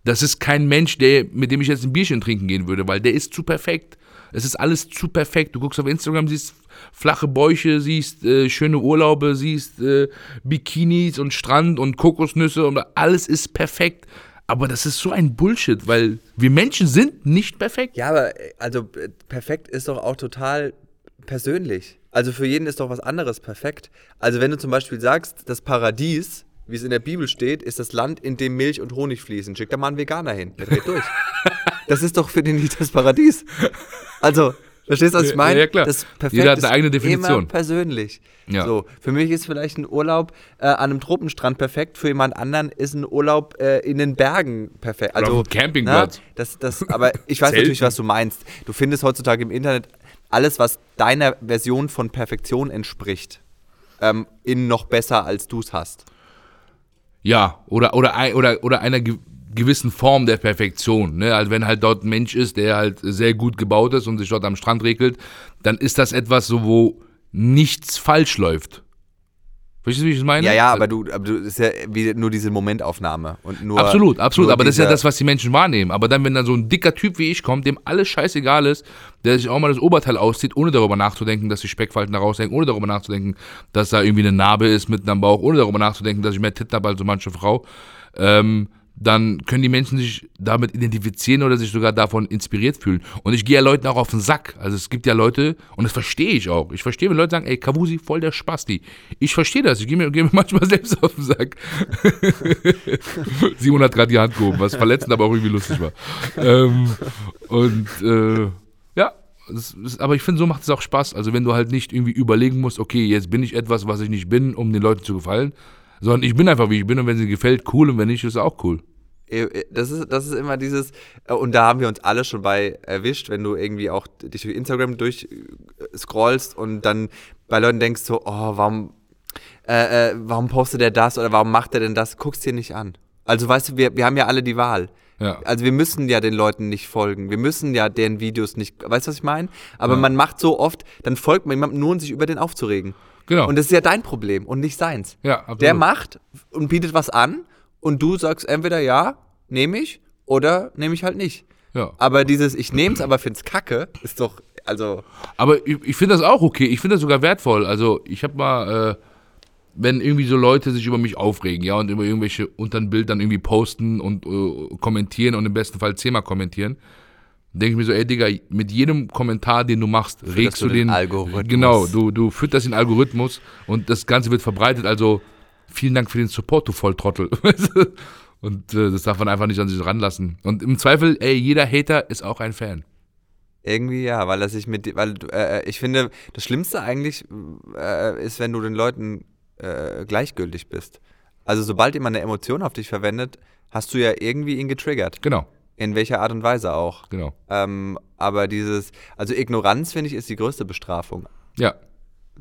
das ist kein Mensch, der, mit dem ich jetzt ein Bierchen trinken gehen würde, weil der ist zu perfekt. Es ist alles zu perfekt. Du guckst auf Instagram, siehst flache Bäuche, siehst äh, schöne Urlaube, siehst äh, Bikinis und Strand und Kokosnüsse und alles ist perfekt. Aber das ist so ein Bullshit, weil wir Menschen sind nicht perfekt. Ja, aber äh, also äh, perfekt ist doch auch total persönlich. Also für jeden ist doch was anderes perfekt. Also wenn du zum Beispiel sagst, das Paradies wie es in der Bibel steht, ist das Land, in dem Milch und Honig fließen. Schick da mal einen Veganer hin. Der dreht durch. das ist doch für den nicht das Paradies. Also, verstehst du, was ich Ja, meine? ja, klar. Das Perfekt Jeder hat eine eigene Definition. Immer persönlich. Ja. So, für mich ist vielleicht ein Urlaub äh, an einem Tropenstrand perfekt, für jemand anderen ist ein Urlaub äh, in den Bergen perfekt. Oder Also, auf einem Campingplatz. na, das, das, aber ich weiß natürlich, was du meinst. Du findest heutzutage im Internet alles, was deiner Version von Perfektion entspricht, ähm, in noch besser, als du es hast. Ja, oder, oder, oder, oder einer gewissen Form der Perfektion. Ne? Also wenn halt dort ein Mensch ist, der halt sehr gut gebaut ist und sich dort am Strand regelt, dann ist das etwas so, wo nichts falsch läuft. Verstehst du, wie ich es meine? Ja, ja, aber du, aber du ist ja wie nur diese Momentaufnahme und nur Absolut, absolut. nur Aber das ist ja das, was die Menschen wahrnehmen. Aber dann, wenn dann so ein dicker Typ wie ich kommt, dem alles scheißegal ist, der sich auch mal das Oberteil auszieht, ohne darüber nachzudenken, dass die Speckfalten da raushängen, ohne darüber nachzudenken, dass da irgendwie eine Narbe ist mitten am Bauch, ohne darüber nachzudenken, dass ich mehr Titten habe als so manche Frau, ähm, dann können die Menschen sich damit identifizieren oder sich sogar davon inspiriert fühlen. Und ich gehe ja Leuten auch auf den Sack. Also es gibt ja Leute, und das verstehe ich auch. Ich verstehe, wenn Leute sagen, ey, Kavusi, voll der Spasti. Ich verstehe das. Ich gehe mir, gehe mir manchmal selbst auf den Sack. Simon hat gerade die Hand gehoben, was verletzend, aber auch irgendwie lustig war. ähm, und äh, ja, ist, aber ich finde, so macht es auch Spaß. Also wenn du halt nicht irgendwie überlegen musst, okay, jetzt bin ich etwas, was ich nicht bin, um den Leuten zu gefallen, sondern ich bin einfach, wie ich bin und wenn sie gefällt, cool und wenn nicht, ist es auch cool. Äh, Das ist, das ist immer dieses, äh, und da haben wir uns alle schon bei erwischt, wenn du irgendwie auch dich durch Instagram durchscrollst und dann bei Leuten denkst so, oh, warum, äh, äh, warum postet er das oder warum macht er denn das? Guck's dir nicht an. Also weißt du, wir, wir haben ja alle die Wahl. Ja. Also wir müssen ja den Leuten nicht folgen. Wir müssen ja deren Videos nicht, weißt du, was ich meine? Aber Ja. man macht so oft, dann folgt man jemandem nur, um sich über den aufzuregen. Genau. Und das ist ja dein Problem und nicht seins. Ja, absolut. Der macht und bietet was an und du sagst entweder ja, nehme ich oder nehme ich halt nicht. Ja. Aber dieses ich nehme es, aber find's kacke, ist doch also Aber ich, ich finde das auch okay. Ich finde das sogar wertvoll. Also ich habe mal, äh, wenn irgendwie so Leute sich über mich aufregen, ja, und über irgendwelche unter ein Bild dann irgendwie posten und äh, kommentieren und im besten Fall zehnmal kommentieren, denke ich mir so, ey Digga, mit jedem Kommentar, den du machst, regst du den den Algorithmus. Genau, du, du fütterst den Algorithmus und das Ganze wird verbreitet. Also vielen Dank für den Support, du Volltrottel. und äh, das darf man einfach nicht an sich ranlassen. Und im Zweifel, ey, jeder Hater ist auch ein Fan. irgendwie ja, weil das sich mit weil du- äh, ich finde das Schlimmste eigentlich äh, ist, wenn du den Leuten äh, gleichgültig bist. Also sobald jemand eine Emotion auf dich verwendet, hast du ja irgendwie ihn getriggert. Genau, In welcher Art und Weise auch. genau. Ähm, aber dieses, also Ignoranz, finde ich, ist die größte Bestrafung. Ja.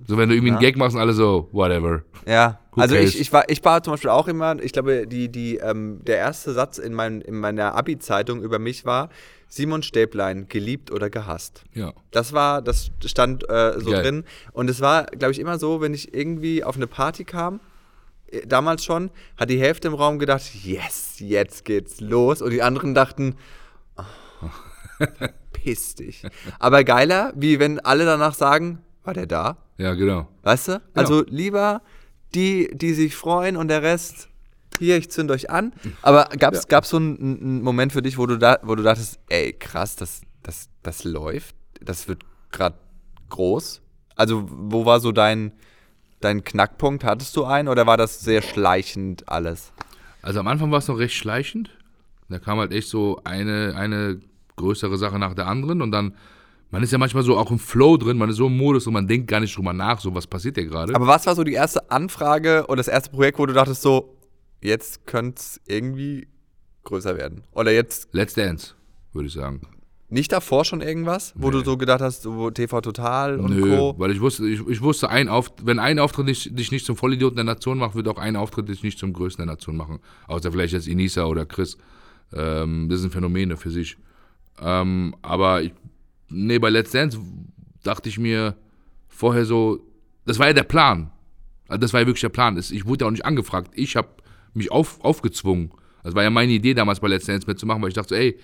So, wenn du irgendwie einen Ja. Gag machst und alle so, whatever. Ja, Who also ich, ich, war, ich war zum Beispiel auch immer, ich glaube, die, die, ähm, der erste Satz in, mein, in meiner Abi-Zeitung über mich war, Simon Stäblein, geliebt oder gehasst. Ja. Das war, das stand äh, so Geil. drin. Und es war, glaube ich, immer so, wenn ich irgendwie auf eine Party kam, damals schon, hat die Hälfte im Raum gedacht, yes, jetzt geht's los. Und die anderen dachten, oh, piss dich. Aber geiler, wie wenn alle danach sagen, war der da? Ja, genau. Weißt du? Also lieber die, die sich freuen und der Rest, hier, ich zünd euch an. Aber gab's, Ja. gab's so einen, einen Moment für dich, wo du da, wo du dachtest, ey, krass, das, das, das läuft, das wird gerade groß? Also, wo war so dein, dein Knackpunkt? Hattest du einen oder war das sehr schleichend alles? Also am Anfang war es noch recht schleichend. Da kam halt echt so eine, eine größere Sache nach der anderen und dann, man ist ja manchmal so auch im Flow drin, man ist so im Modus und man denkt gar nicht drüber nach, so was passiert hier gerade. Aber was war so die erste Anfrage oder das erste Projekt, wo du dachtest, so, jetzt könnte es irgendwie größer werden? Oder jetzt Let's Dance, würde ich sagen. Nicht davor schon irgendwas, wo Nee. du so gedacht hast, so TV Total und Nö, Co. weil ich wusste, ich, ich wusste, ein Auf, wenn ein Auftritt nicht, dich nicht zum Vollidioten der Nation macht, wird auch ein Auftritt dich nicht zum Größten der Nation machen. Außer vielleicht jetzt Inisa oder Chris. Ähm, das sind Phänomene für sich. Ähm, aber ich, nee, bei Let's Dance dachte ich mir vorher so, das war ja der Plan. Also das war ja wirklich der Plan. Ich wurde ja auch nicht angefragt. Ich habe mich auf, aufgezwungen. Das war ja meine Idee damals bei Let's Dance mitzumachen, weil ich dachte, so, ey,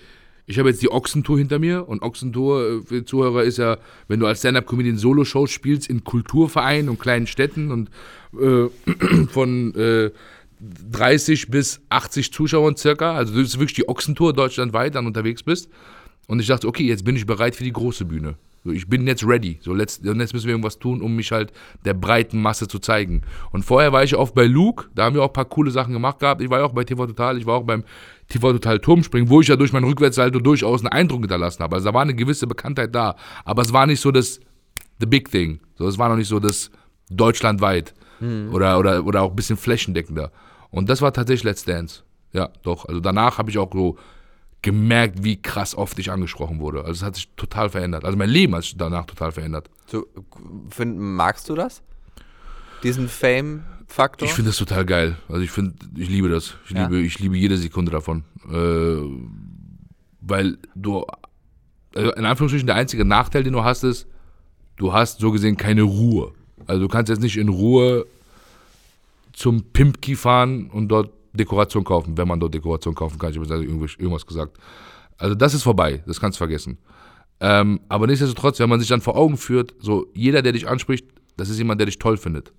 ich habe jetzt die Ochsentour hinter mir und Ochsentour äh, für die Zuhörer ist ja, wenn du als Stand-Up-Comedian Solo-Shows spielst in Kulturvereinen und kleinen Städten und äh, von äh, 30 bis 80 Zuschauern circa, also das ist wirklich die Ochsentour deutschlandweit dann unterwegs bist. Und ich dachte, okay, jetzt bin ich bereit für die große Bühne. So, ich bin jetzt ready. So, letzt, und jetzt müssen wir irgendwas tun, um mich halt der breiten Masse zu zeigen. Und vorher war ich oft bei Luke, da haben wir auch ein paar coole Sachen gemacht gehabt. Ich war ja auch bei TV Total, ich war auch beim TV Total Turmspringen, wo ich ja durch mein Rückwärtssalto durchaus einen Eindruck hinterlassen habe. Also da war eine gewisse Bekanntheit da. Aber es war nicht so das the big thing. So, es war noch nicht so das deutschlandweit. Oder, oder, oder auch ein bisschen flächendeckender. Und das war tatsächlich Let's Dance. Ja, doch. Also danach habe ich auch so gemerkt, wie krass oft ich angesprochen wurde. Also es hat sich total verändert. Also mein Leben hat sich danach total verändert. So, find, magst du das? Diesen Fame-Faktor? Ich finde das total geil. Also ich finde, ich liebe das. Ich, Ja. liebe, ich liebe jede Sekunde davon. Äh, weil du, also in Anführungsstrichen, der einzige Nachteil, den du hast, ist, du hast so gesehen keine Ruhe. Also du kannst jetzt nicht in Ruhe zum Pimpki fahren und dort Dekoration kaufen, wenn man dort Dekoration kaufen kann. Ich habe jetzt irgendwas, irgendwas gesagt. Also das ist vorbei, das kannst du vergessen. Ähm, aber nichtsdestotrotz, wenn man sich dann vor Augen führt, so jeder, der dich anspricht, das ist jemand, der dich toll findet.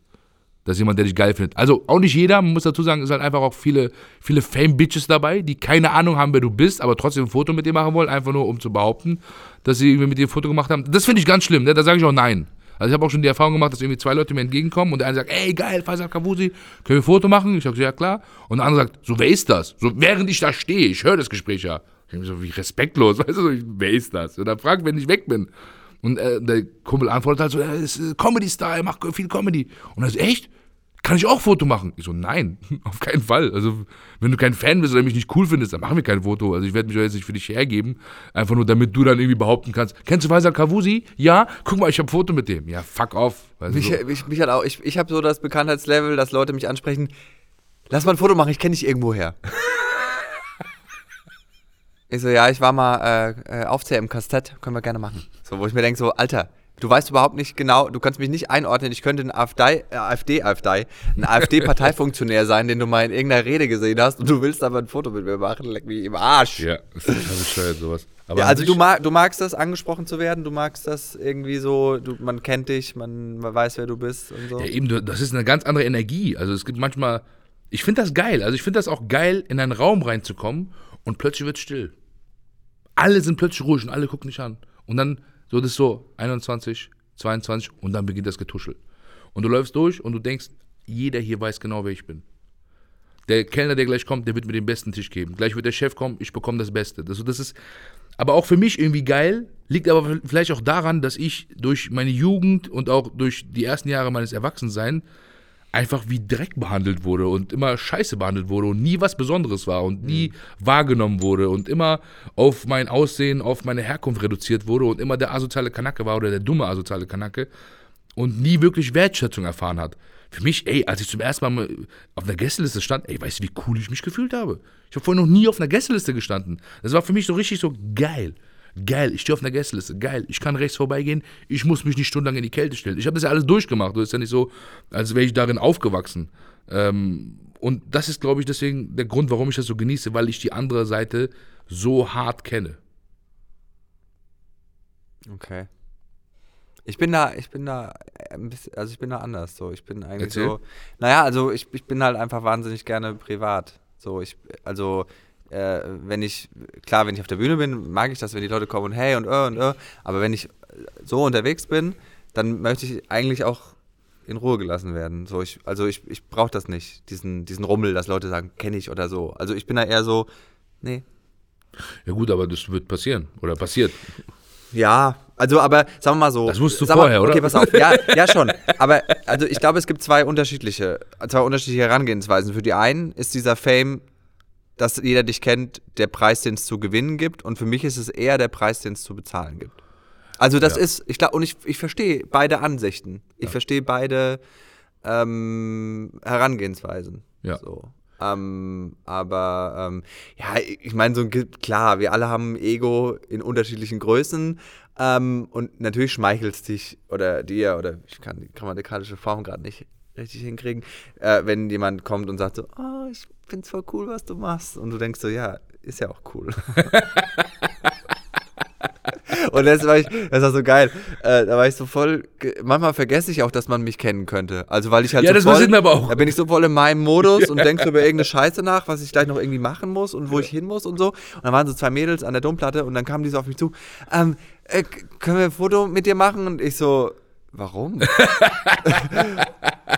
Das ist jemand, der dich geil findet. Also auch nicht jeder, man muss dazu sagen, es sind halt einfach auch viele, viele Fame-Bitches dabei, die keine Ahnung haben, wer du bist, aber trotzdem ein Foto mit dir machen wollen, einfach nur um zu behaupten, dass sie irgendwie mit dir ein Foto gemacht haben. Das finde ich ganz schlimm, ne? da sage ich auch nein. Also ich habe auch schon die Erfahrung gemacht, dass irgendwie zwei Leute mir entgegenkommen und der eine sagt, ey geil, Faisal Kavusi, können wir ein Foto machen? Ich sage, ja klar. Und der andere sagt, so wer ist das? So während ich da stehe, ich höre das Gespräch ja. Ich mir so, wie respektlos, weißt du, wer ist das? Und dann fragt, wenn ich weg bin. Und äh, der Kumpel antwortet halt so, er ist Comedy-Star, er macht viel Comedy. Und er so, echt? Kann ich auch Foto machen? Ich so, nein, auf keinen Fall. Also, wenn du kein Fan bist oder mich nicht cool findest, dann machen wir kein Foto. Also, ich werde mich jetzt nicht für dich hergeben. Einfach nur, damit du dann irgendwie behaupten kannst, kennst du Faisal Kavusi? Ja? Guck mal, ich habe ein Foto mit dem. Ja, fuck off. Du, Mich, so. mich, mich hat auch, ich, ich habe so das Bekanntheitslevel, dass Leute mich ansprechen, lass mal ein Foto machen, ich kenne dich irgendwo her. ich so, ja, ich war mal äh, äh, Aufzähler im Kastett, können wir gerne machen. So, wo ich mir denke, so, Alter, du weißt überhaupt nicht genau, du kannst mich nicht einordnen, ich könnte ein AfD, äh, AfD, AfD, ein AfD-Parteifunktionär sein, den du mal in irgendeiner Rede gesehen hast und du willst aber ein Foto mit mir machen, leck mich im Arsch. Ja, das ist bescheuert, sowas. Aber Ja, also du, mag, du magst das, angesprochen zu werden, du magst das irgendwie so, du, man kennt dich, man, man weiß, wer du bist und so. Ja, eben, das ist eine ganz andere Energie. Also es gibt manchmal, ich finde das geil. Also ich finde das auch geil, in einen Raum reinzukommen und plötzlich wird still. Alle sind plötzlich ruhig und alle gucken dich an. Und dann, so das ist so 21, 22 und dann beginnt das Getuschel. Und du läufst durch und du denkst, jeder hier weiß genau, wer ich bin. Der Kellner, der gleich kommt, der wird mir den besten Tisch geben. Gleich wird der Chef kommen, ich bekomme das Beste. Das, das ist aber auch für mich irgendwie geil, liegt aber vielleicht auch daran, dass ich durch meine Jugend und auch durch die ersten Jahre meines Erwachsenseins einfach wie Dreck behandelt wurde und immer scheiße behandelt wurde und nie was Besonderes war und nie wahrgenommen wurde und immer auf mein Aussehen, auf meine Herkunft reduziert wurde und immer der asoziale Kanacke war oder der dumme asoziale Kanacke und nie wirklich Wertschätzung erfahren hat. Für mich, ey, als ich zum ersten Mal auf einer Gästeliste stand, ey, weißt du, wie cool ich mich gefühlt habe? Ich habe vorher noch nie auf einer Gästeliste gestanden. Das war für mich so richtig so geil. Geil, ich stehe auf einer Gästeliste, geil, ich kann rechts vorbeigehen, ich muss mich nicht stundenlang in die Kälte stellen. Ich habe das ja alles durchgemacht, das ist ja nicht so, als wäre ich darin aufgewachsen. Ähm, und das ist, glaube ich, deswegen der Grund, warum ich das so genieße, weil ich die andere Seite so hart kenne. Okay. Ich bin da, ich bin da äh, ein bisschen, also ich bin da anders so. Ich bin eigentlich Erzähl. so. Naja, also ich, ich bin halt einfach wahnsinnig gerne privat. So, ich, also äh, wenn ich, klar, wenn ich auf der Bühne bin, mag ich das, wenn die Leute kommen und hey und äh und äh, aber wenn ich so unterwegs bin, dann möchte ich eigentlich auch in Ruhe gelassen werden. So, ich, also ich, ich brauche das nicht, diesen, diesen Rummel, dass Leute sagen, kenne ich oder so. Also ich bin da eher so, nee, Ja gut, aber das wird passieren oder passiert. Ja, also aber sagen wir mal so. Das wusstest du sag mal, vorher, oder? Okay, pass auf. Ja, ja schon. Aber also ich glaube, es gibt zwei unterschiedliche, zwei unterschiedliche Herangehensweisen. Für die einen ist dieser Fame, dass jeder dich kennt, der Preis, den es zu gewinnen gibt. Und für mich ist es eher der Preis, den es zu bezahlen gibt. Also das Ja. ist, ich glaube, und ich, ich verstehe beide Ansichten. Ich verstehe beide ähm, Herangehensweisen. Ja. So. Ähm, aber ähm, ja, ich meine, so ein klar, wir alle haben Ego in unterschiedlichen Größen. Ähm, und natürlich schmeichelt es dich oder dir, oder ich kann die grammatikalische Form gerade nicht richtig hinkriegen, äh, wenn jemand kommt und sagt so, oh, ich find's voll cool, was du machst. Und du denkst so, ja, ist ja auch cool. Und das war, ich, das war so geil. Äh, da war ich so voll. Manchmal vergesse ich auch, dass man mich kennen könnte. Also weil ich halt Ja, so das voll, passiert aber auch. Da bin ich so voll in meinem Modus und denk so über irgendeine Scheiße nach, was ich gleich noch irgendwie machen muss und wo ich hin muss und so. Und dann waren so zwei Mädels an der Domplatte und dann kamen die so auf mich zu. Ähm, äh, können wir ein Foto mit dir machen? Und ich so, warum?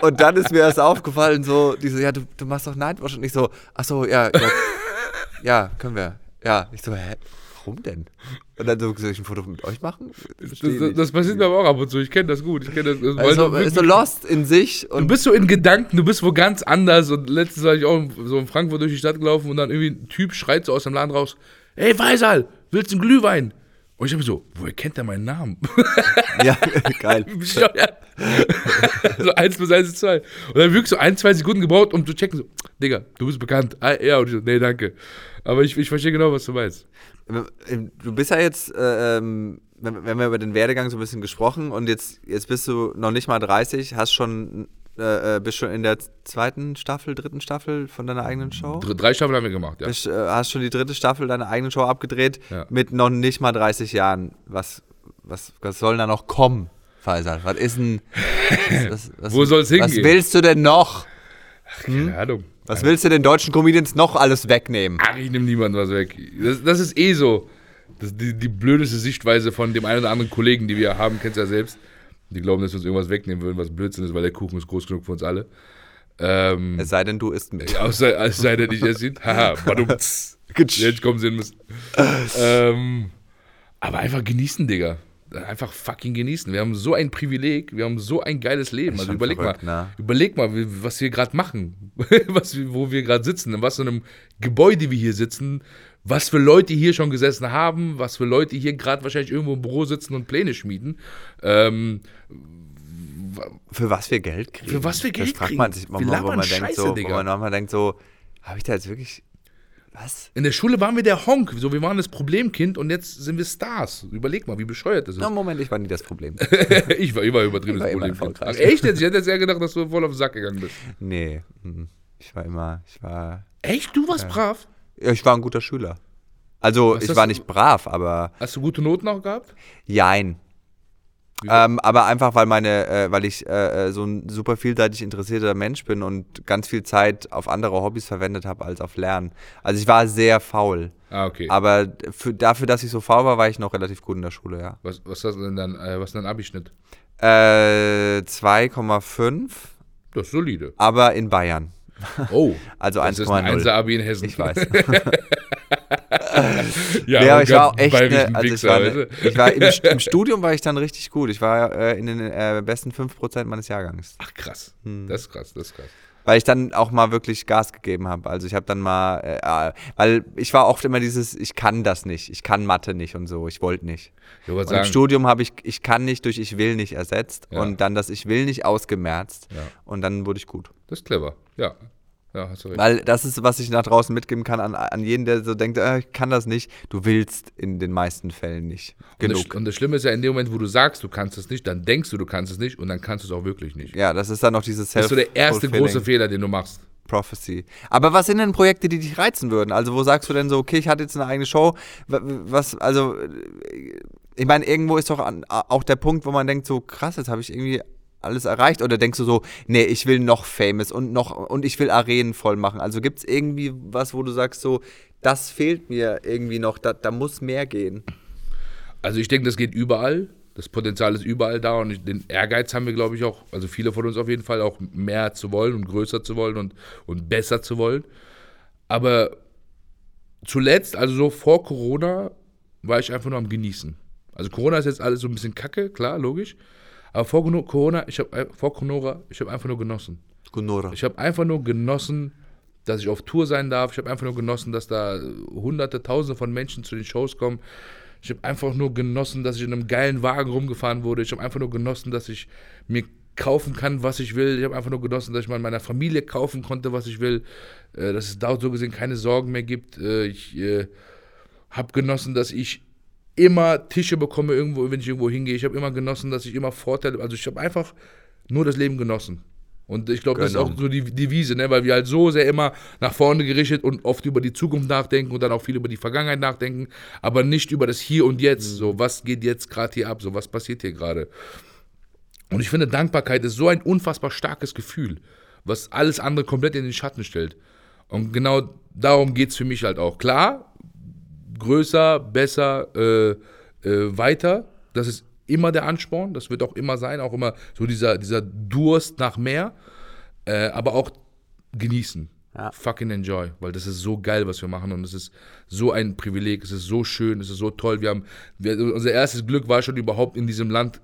und dann ist mir erst aufgefallen, so, die so, ja, du, du machst doch Nightwatch. Und ich so, ach so, ja, ja, ja, können wir. Ja, ich so, hä, warum denn? Und dann so, soll ich ein Foto mit euch machen? Das, das, das passiert mir aber auch ab und zu. Ich kenne das gut. Ich kenne das. das also, du ist so lost in sich Du bist so in Gedanken, du bist wo ganz anders. Und letztens war ich auch so in Frankfurt durch die Stadt gelaufen und dann irgendwie ein Typ schreit so aus dem Laden raus: Ey, Weisal, willst du einen Glühwein? Und ich hab mir so, woher kennt der meinen Namen? ja, geil. So eins plus eins ist zwei. Und dann wirklich so ein, zwei Sekunden gebraucht, um zu checken, so, Digga, du bist bekannt. Ah, ja, und ich so, nee, danke. Aber ich, ich verstehe genau, was du meinst. Du bist ja jetzt, äh, ähm, wenn, wenn wir über den Werdegang so ein bisschen gesprochen und jetzt, jetzt bist du noch nicht mal 30, hast schon, äh, äh, bist schon in der zweiten Staffel, dritten Staffel von deiner eigenen Show? Dr- Drei Staffeln haben wir gemacht, ja. Bist, äh, hast schon die dritte Staffel deiner eigenen Show abgedreht Ja. mit noch nicht mal 30 Jahren. Was, was, was soll da noch kommen, Faisal? Was ist denn. Was, was, was, Wo soll's Was hingehen? willst du denn noch? Keine Ahnung. Was willst du den deutschen Comedians noch alles wegnehmen? Ach, ich nehme niemandem was weg. Das, das ist eh so. Das die, die blödeste Sichtweise von dem einen oder anderen Kollegen, die wir haben, kennst du ja selbst. Die glauben, dass wir uns irgendwas wegnehmen würden, was Blödsinn ist, weil der Kuchen ist groß genug für uns alle. Ähm, Es sei denn, du isst mit. außer, als sei denn, ich es sieht. Haha, badumts. Jetzt kommen sie müssen. ähm, aber einfach genießen, Digga. Einfach fucking genießen. Wir haben so ein Privileg, wir haben so ein geiles Leben. Also überleg verrückt, mal, ne? überleg mal, was wir gerade machen, was, wo wir gerade sitzen, in was für einem Gebäude wir hier sitzen, was für Leute hier schon gesessen haben, was für Leute hier gerade wahrscheinlich irgendwo im Büro sitzen und Pläne schmieden. Ähm, Für was wir Geld kriegen. Für was wir Geld das fragt kriegen. Man sich, wo Wir man, wo man denkt Scheiße, so, Digga. Wo man manchmal denkt so, habe ich da jetzt wirklich. Was? in der Schule waren wir der Honk, so wir waren das Problemkind und jetzt sind wir Stars. Überleg mal, wie bescheuert das ist. Na, Moment, ich war nie das Problem. ich war immer übertrieben Ich war immer Problemkind. erfolgreich. Ach, echt jetzt? Ich hätte jetzt eher gedacht, dass du voll auf den Sack gegangen bist. nee. mhm. Ich war immer. Ich war. Echt? Du warst brav? Ja, ich war ein guter Schüler. Also, Was ich war nicht brav, aber. Hast du gute Noten auch gehabt? Jein. Ähm, aber einfach, weil meine, äh, weil ich äh, äh, so ein super vielseitig interessierter Mensch bin und ganz viel Zeit auf andere Hobbys verwendet habe als auf Lernen. Also ich war sehr faul. Ah, okay. Aber für, dafür, dass ich so faul war, war ich noch relativ gut in der Schule, ja. was, was hast du denn dann, äh, was ist dein Abischnitt? Äh, 2,5, Das ist solide. aber in Bayern. Oh, Also das ist ein 1,0. 1er-Abi in Hessen. Ich weiß. ja, Ja, aber ich war auch echt, ne, also ich war, ne, ich war im, im Studium war ich dann richtig gut. Ich war äh, in den äh, besten 5% meines Jahrgangs. Ach krass, Hm. das ist krass, das ist krass. Weil ich dann auch mal wirklich Gas gegeben habe. Also ich habe dann mal, äh, äh, weil ich war oft immer dieses, ich kann das nicht, ich kann Mathe nicht und so, ich wollte nicht. Ich Und im sagen, Studium habe ich, ich kann nicht durch ich will nicht ersetzt Ja. und dann das ich will nicht ausgemerzt Ja. und dann wurde ich gut. das ist clever. Ja, ja, hast du recht. Weil das ist, was ich nach draußen mitgeben kann an, an jeden, der so denkt, äh, ich kann das nicht. Du willst in den meisten Fällen nicht Und das, genug. und das Schlimme ist ja, in dem Moment, wo du sagst, du kannst es nicht, dann denkst du, du kannst es nicht und dann kannst du es auch wirklich nicht. Ja, das ist dann noch dieses Das ist so der erste große Fehler, den du machst. Prophecy. Aber was sind denn Projekte, die dich reizen würden? Also wo sagst du denn so, okay, ich hatte jetzt eine eigene Show, wa- was, also äh, ich meine, irgendwo ist doch an, auch der Punkt, wo man denkt so, krass, jetzt habe ich irgendwie alles erreicht oder denkst du so, nee, ich will noch famous und noch und ich will Arenen voll machen. Also gibt es irgendwie was, wo du sagst so, das fehlt mir irgendwie noch, da, da muss mehr gehen. Also ich denke, das geht überall. Das Potenzial ist überall da und den Ehrgeiz haben wir, glaube ich, auch, also viele von uns auf jeden Fall, auch mehr zu wollen und größer zu wollen und, und besser zu wollen. Aber zuletzt, also so vor Corona, war ich einfach nur am Genießen. Also Corona ist jetzt alles so ein bisschen kacke, klar, logisch. Aber vor Geno- Corona, ich habe vor Corona, ich habe einfach nur genossen. Gunora. Ich habe einfach nur genossen, dass ich auf Tour sein darf. Ich habe einfach nur genossen, dass da hunderte, tausende von Menschen zu den Shows kommen. Ich habe einfach nur genossen, dass ich in einem geilen Wagen rumgefahren wurde. Ich habe einfach nur genossen, dass ich mir kaufen kann, was ich will. Ich habe einfach nur genossen, dass ich mal meiner Familie kaufen konnte, was ich will. Äh, dass es dort so gesehen keine Sorgen mehr gibt. Äh, ich äh, habe genossen, dass ich immer Tische bekomme irgendwo, wenn ich irgendwo hingehe. Ich habe immer genossen, dass ich immer Vorteile, also ich habe einfach nur das Leben genossen. Und ich glaube, das ist auch Genau. so die Devise, ne? weil wir halt so sehr immer nach vorne gerichtet und oft über die Zukunft nachdenken und dann auch viel über die Vergangenheit nachdenken, aber nicht über das Hier und Jetzt. So, was geht jetzt gerade hier ab? So, was passiert hier gerade? Und ich finde, Dankbarkeit ist so ein unfassbar starkes Gefühl, was alles andere komplett in den Schatten stellt. Und genau darum geht es für mich halt auch. Klar, größer, besser, äh, äh, weiter. Das ist immer der Ansporn, das wird auch immer sein, auch immer so dieser, dieser Durst nach mehr, äh, aber auch genießen. Ja. Fucking enjoy, weil das ist so geil, was wir machen und es ist so ein Privileg, es ist so schön, es ist so toll. Wir haben, wir, unser erstes Glück war schon überhaupt in diesem Land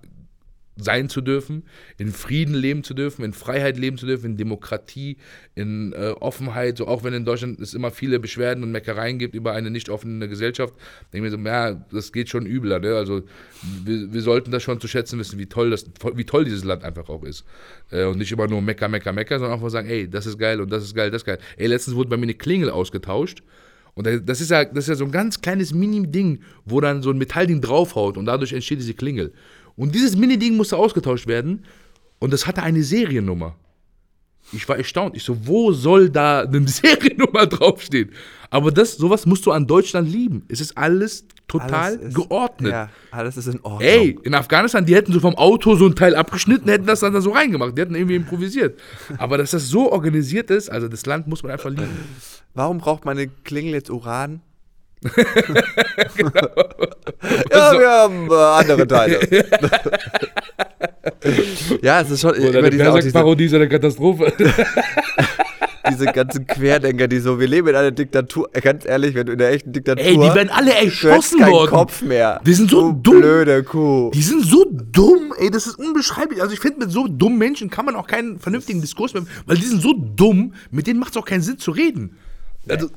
sein zu dürfen, in Frieden leben zu dürfen, in Freiheit leben zu dürfen, in Demokratie, in äh, Offenheit. So auch wenn in Deutschland es immer viele Beschwerden und Meckereien gibt über eine nicht offene Gesellschaft, denke ich mir so, ja, das geht schon übler. Ne? Also wir, wir sollten das schon zu schätzen wissen, wie toll das, wie toll dieses Land einfach auch ist. Äh, und nicht immer nur Mecker, Mecker, Mecker, sondern auch mal sagen, ey, das ist geil und das ist geil, das ist geil. Ey, letztens wurde bei mir eine Klingel ausgetauscht. Und das ist ja, das ist ja so ein ganz kleines Mini-Ding, wo dann so ein Metallding draufhaut und dadurch entsteht diese Klingel. Und dieses Mini-Ding musste ausgetauscht werden und das hatte eine Seriennummer. Ich war erstaunt. Ich so, wo soll da eine Seriennummer draufstehen? Aber das, sowas musst du an Deutschland lieben. Es ist alles total Alles ist- geordnet. Ja, alles ist in Ordnung. Ey, in Afghanistan, die hätten so vom Auto so ein Teil abgeschnitten, hätten das dann da so reingemacht. Die hätten irgendwie improvisiert. Aber dass das so organisiert ist, also das Land muss man einfach lieben. Warum braucht meine Klingel jetzt Uran? Genau. ja, wir haben äh, andere Teile. ja, es ist schon immer diese, auch diese, Parodie ist eine Katastrophe. diese ganzen Querdenker, die so, wir leben in einer Diktatur. Ganz ehrlich, wenn du in der echten Diktatur. Ey, die werden alle erschossen keinen worden. Kopf mehr. Die sind so du dumm. blöde Kuh. Die sind so dumm, ey, das ist unbeschreiblich. Also ich finde, mit so dummen Menschen kann man auch keinen vernünftigen Diskurs mehr, weil die sind so dumm, mit denen macht es auch keinen Sinn zu reden. Also,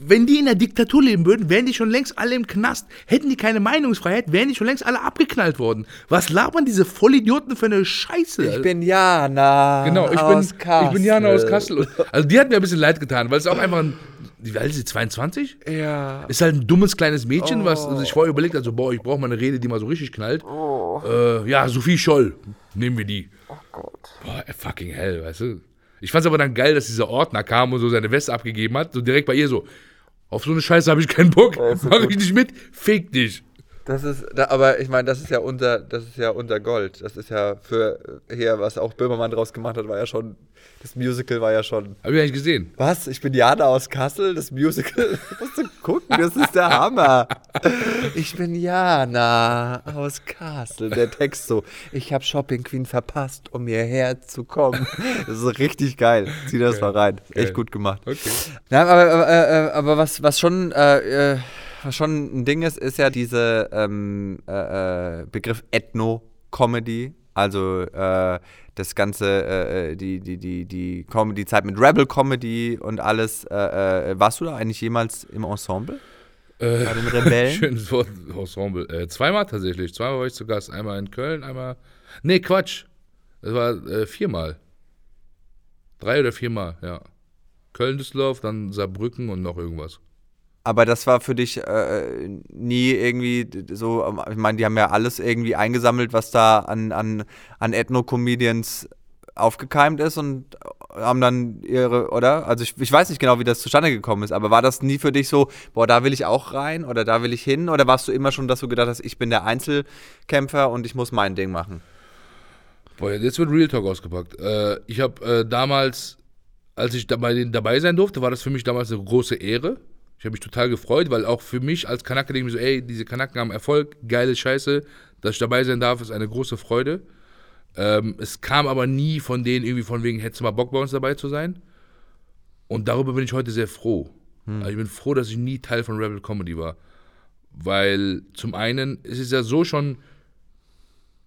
wenn die in der Diktatur leben würden, wären die schon längst alle im Knast. Hätten die keine Meinungsfreiheit, wären die schon längst alle abgeknallt worden. Was labern diese Vollidioten für eine Scheiße? Ich bin Jana. Genau, ich aus bin, ich bin Jana aus Kassel. Und- Also die hat mir ein bisschen leid getan, weil es auch einfach ein, wie alt ist sie, 22? Ja. Ist halt ein dummes kleines Mädchen, was also ich vorher überlegt habe, so, boah, ich brauche mal eine Rede, die mal so richtig knallt. Äh, ja, Sophie Scholl, nehmen wir die. Oh Gott. Boah, fucking hell, weißt du. Ich fand's aber dann geil, dass dieser Ordner kam und so seine Weste abgegeben hat, so direkt bei ihr so, auf so eine Scheiße habe ich keinen Bock, mach ich nicht mit, fick dich. Das ist, da, aber ich meine, das ist ja unser, das ist ja unser Gold. Das ist ja für hier, was auch Böhmermann draus gemacht hat, war ja schon, das Musical war ja schon. Hab ich eigentlich gesehen. Was? Ich bin Jana aus Kassel, das Musical. musst du gucken, das ist der Hammer. Ich bin Jana aus Kassel. Der Text so, ich habe Shopping Queen verpasst, um hierher zu kommen. Das ist richtig geil. Zieh das mal rein. Echt Geil. gut gemacht. Okay. Ja, aber, aber, äh, aber was, was schon äh, äh, schon ein Ding ist, ist ja dieser ähm, äh, äh, Begriff Ethno-Comedy. Also äh, das ganze, äh, äh, die, die, die, die Comedy-Zeit mit Rebel-Comedy und alles. Äh, warst du da eigentlich jemals im Ensemble? Bei den Rebellen? Schönes Wort, Ensemble. Zweimal tatsächlich. Zweimal war ich zu Gast. Einmal in Köln, einmal. Nee, Quatsch. Das war viermal. Drei oder viermal, ja. Köln, Düsseldorf, dann Saarbrücken und noch irgendwas. Aber das war für dich äh, nie irgendwie so, ähm, ich meine, die haben ja alles irgendwie eingesammelt, was da an, an, an Ethno-Comedians aufgekeimt ist und haben dann ihre, oder? Also ich, ich weiß nicht genau, wie das zustande gekommen ist, aber war das nie für dich so, boah, da will ich auch rein oder da will ich hin? Oder warst du immer schon, dass du gedacht hast, ich bin der Einzelkämpfer und ich muss mein Ding machen? Boah, jetzt wird Real Talk ausgepackt. Äh, ich habe äh, damals, als ich dabei, dabei sein durfte, war das für mich damals eine große Ehre. Ich habe mich total gefreut, weil auch für mich als Kanake denke ich mir so, ey, diese Kanaken haben Erfolg, geile Scheiße, dass ich dabei sein darf, ist eine große Freude. Ähm, es kam aber nie von denen irgendwie von wegen, hättest du mal Bock bei uns dabei zu sein? Und darüber bin ich heute sehr froh. Also ich bin froh, dass ich nie Teil von Rebel Comedy war. Weil zum einen ist es ja so schon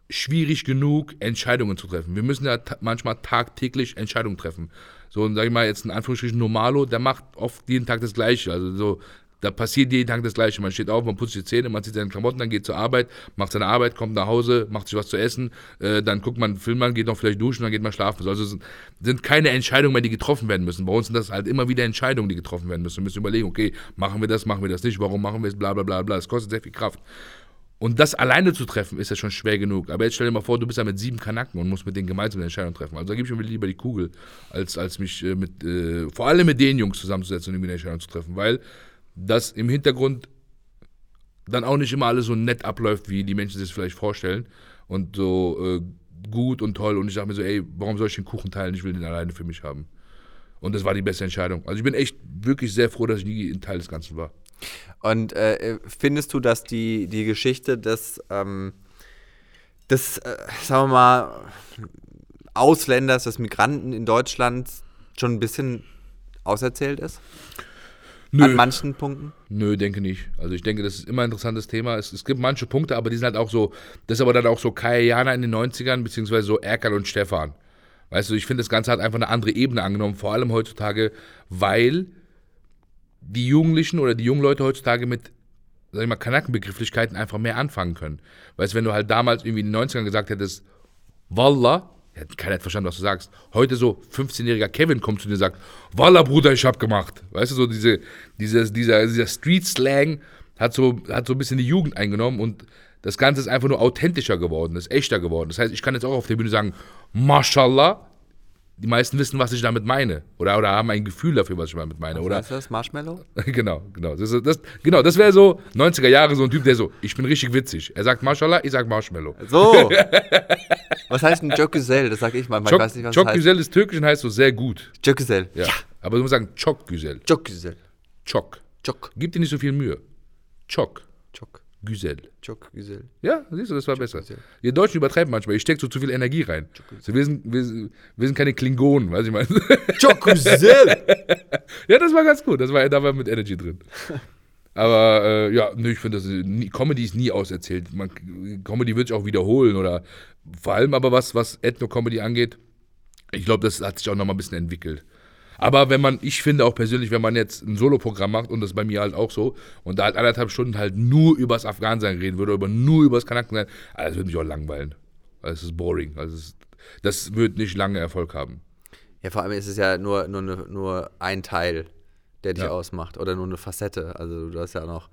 schwierig genug, Entscheidungen zu treffen. Wir müssen ja ta manchmal tagtäglich Entscheidungen treffen. So, und sag ich mal, jetzt in Anführungsstrichen Normalo, der macht oft jeden Tag das Gleiche. Also so, da passiert jeden Tag das Gleiche. Man steht auf, man putzt die Zähne, man zieht seine Klamotten, dann geht zur Arbeit, macht seine Arbeit, kommt nach Hause, macht sich was zu essen, äh, dann guckt man einen Film an, geht noch vielleicht duschen, dann geht man schlafen. Also es sind, sind keine Entscheidungen mehr, die getroffen werden müssen. Bei uns sind das halt immer wieder Entscheidungen, die getroffen werden müssen. Wir müssen überlegen, okay, machen wir das, machen wir das nicht, warum machen wir es, bla bla bla bla. Das kostet sehr viel Kraft. Und das alleine zu treffen, ist ja schon schwer genug. Aber jetzt stell dir mal vor, du bist ja mit sieben Kanaken und musst mit denen gemeinsam eine Entscheidung treffen. Also da gebe ich mir lieber die Kugel, als, als mich äh, mit, äh, vor allem mit den Jungs zusammenzusetzen und irgendwie eine Entscheidung zu treffen. Weil das im Hintergrund dann auch nicht immer alles so nett abläuft, wie die Menschen sich das vielleicht vorstellen. Und so äh, gut und toll. Und ich sage mir so, ey, warum soll ich den Kuchen teilen? Ich will den alleine für mich haben. Und das war die beste Entscheidung. Also ich bin echt wirklich sehr froh, dass ich nie ein Teil des Ganzen war. Und äh, findest du, dass die, die Geschichte des, ähm, des äh, sagen wir mal, Ausländers, des Migranten in Deutschland schon ein bisschen auserzählt ist? An manchen Punkten? Nö, denke nicht. Also ich denke, das ist immer ein interessantes Thema. Es, es gibt manche Punkte, aber die sind halt auch so, das ist aber dann auch so Kai Jana in den 90ern, beziehungsweise so Erkan und Stefan. Weißt du, ich finde, das Ganze hat einfach eine andere Ebene angenommen, vor allem heutzutage, weil die Jugendlichen oder die jungen Leute heutzutage mit, sag ich mal, Kanackenbegrifflichkeiten einfach mehr anfangen können. Weißt du, wenn du halt damals irgendwie in den 90ern gesagt hättest, Wallah, ja, keiner verstanden, was du sagst. Heute so 15-jähriger Kevin kommt zu dir und sagt, Wallah, Bruder, ich hab gemacht. Weißt du, so diese, dieses, dieser, dieser Street-Slang hat so, hat so ein bisschen die Jugend eingenommen und das Ganze ist einfach nur authentischer geworden, ist echter geworden. Das heißt, ich kann jetzt auch auf der Bühne sagen, Mashallah. Die meisten wissen, was ich damit meine. Oder, oder haben ein Gefühl dafür, was ich damit meine. Was oder? heißt das? Marshmallow? genau, genau. Das, das, genau, das wäre so 90er Jahre so ein Typ, der so, ich bin richtig witzig. Er sagt Mashallah, ich sag Marshmallow. So. was heißt ein Jokgüzel? Das sag ich mal. Ich Çok, weiß nicht, was Çok das heißt. Güzel ist türkisch und heißt so sehr gut. Jokgüzel. Ja. Aber du musst sagen Çok Güzel. Jokgüzel. Çok. Jok. Gib dir nicht so viel Mühe. Çok Jok. Güzel. Jokgüzel. Ja, siehst du, das war besser. Ihr Deutschen übertreiben manchmal. Ich stecke so zu viel Energie rein. So, wir, sind, wir, wir sind keine Klingonen, weiß ich mal. Jokgüzel. ja, das war ganz gut. Das war, da war mit Energy drin. Aber äh, ja, nö, ich finde, Comedy ist nie auserzählt. Man, Comedy wird sich auch wiederholen oder vor allem aber was, was Ethno-Comedy angeht, ich glaube, das hat sich auch nochmal ein bisschen entwickelt. Aber wenn man, ich finde auch persönlich, wenn man jetzt ein Soloprogramm macht, und das ist bei mir halt auch so, und da halt anderthalb Stunden halt nur übers Afghansein reden würde, oder nur übers Kanaken sein, also das würde mich auch langweilen. Also es ist boring. Also ist, das wird nicht lange Erfolg haben. Ja, vor allem ist es ja nur, nur, nur ein Teil, der dich Ja. ausmacht. Oder nur eine Facette. Also du hast ja noch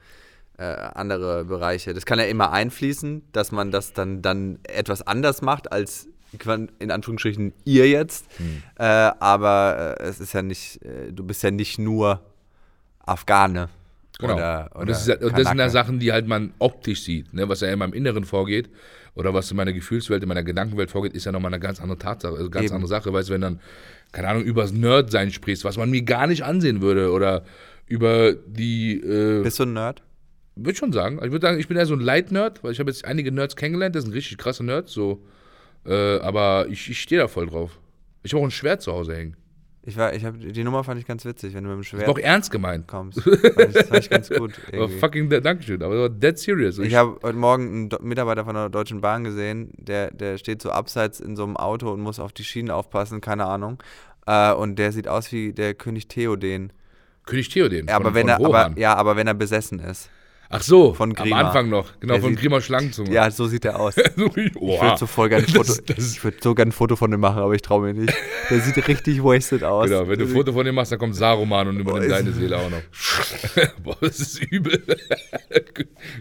äh, andere Bereiche. Das kann ja immer einfließen, dass man das dann, dann etwas anders macht als in Anführungsstrichen ihr jetzt. Hm. Äh, aber äh, es ist ja nicht, äh, du bist ja nicht nur Afghane. Genau. Oder, oder und das, ist, und das sind ja. Sachen, die halt man optisch sieht, ne? was ja in meinem Inneren vorgeht oder was in meiner Gefühlswelt, in meiner Gedankenwelt vorgeht, ist ja nochmal eine ganz andere Tatsache, also ganz Eben. andere Sache. Weißt du, wenn dann, keine Ahnung, übers Nerd-Sein sprichst, was man mir gar nicht ansehen würde oder über die, äh, Bist du ein Nerd? würde schon sagen, ich würde sagen, ich bin eher so ein Light-Nerd, weil ich habe jetzt einige Nerds kennengelernt, das sind richtig krasse Nerds, so, äh, aber ich, ich stehe da voll drauf. Ich habe auch ein Schwert zu Hause hängen. Ich war, ich hab, die Nummer fand ich ganz witzig, wenn du mit dem Schwert war auch ernst gemeint. kommst. Fand ich, das fand ich ganz gut. Aber fucking, Dankeschön, aber dead serious. Ich habe heute Morgen einen Mitarbeiter von der Deutschen Bahn gesehen, der, der steht so abseits in so einem Auto und muss auf die Schienen aufpassen, keine Ahnung. Äh, und der sieht aus wie der König Theoden. König Theoden. Ja, aber von, wenn von er, aber, ja, aber wenn er besessen ist. Ach so, Von am. Anfang noch. Genau, Der von sieht- Grima Schlangenzunge. Ja, so sieht er aus. So Ich würde so voll gerne ein Foto, Das- das ist- ich würd so gerne ein Foto von dem machen, aber ich traue mir nicht. Der sieht richtig wasted aus. Genau, wenn du ein Foto von dem machst, dann kommt Saruman und übernimmt deine Seele auch noch. Boah, das ist übel.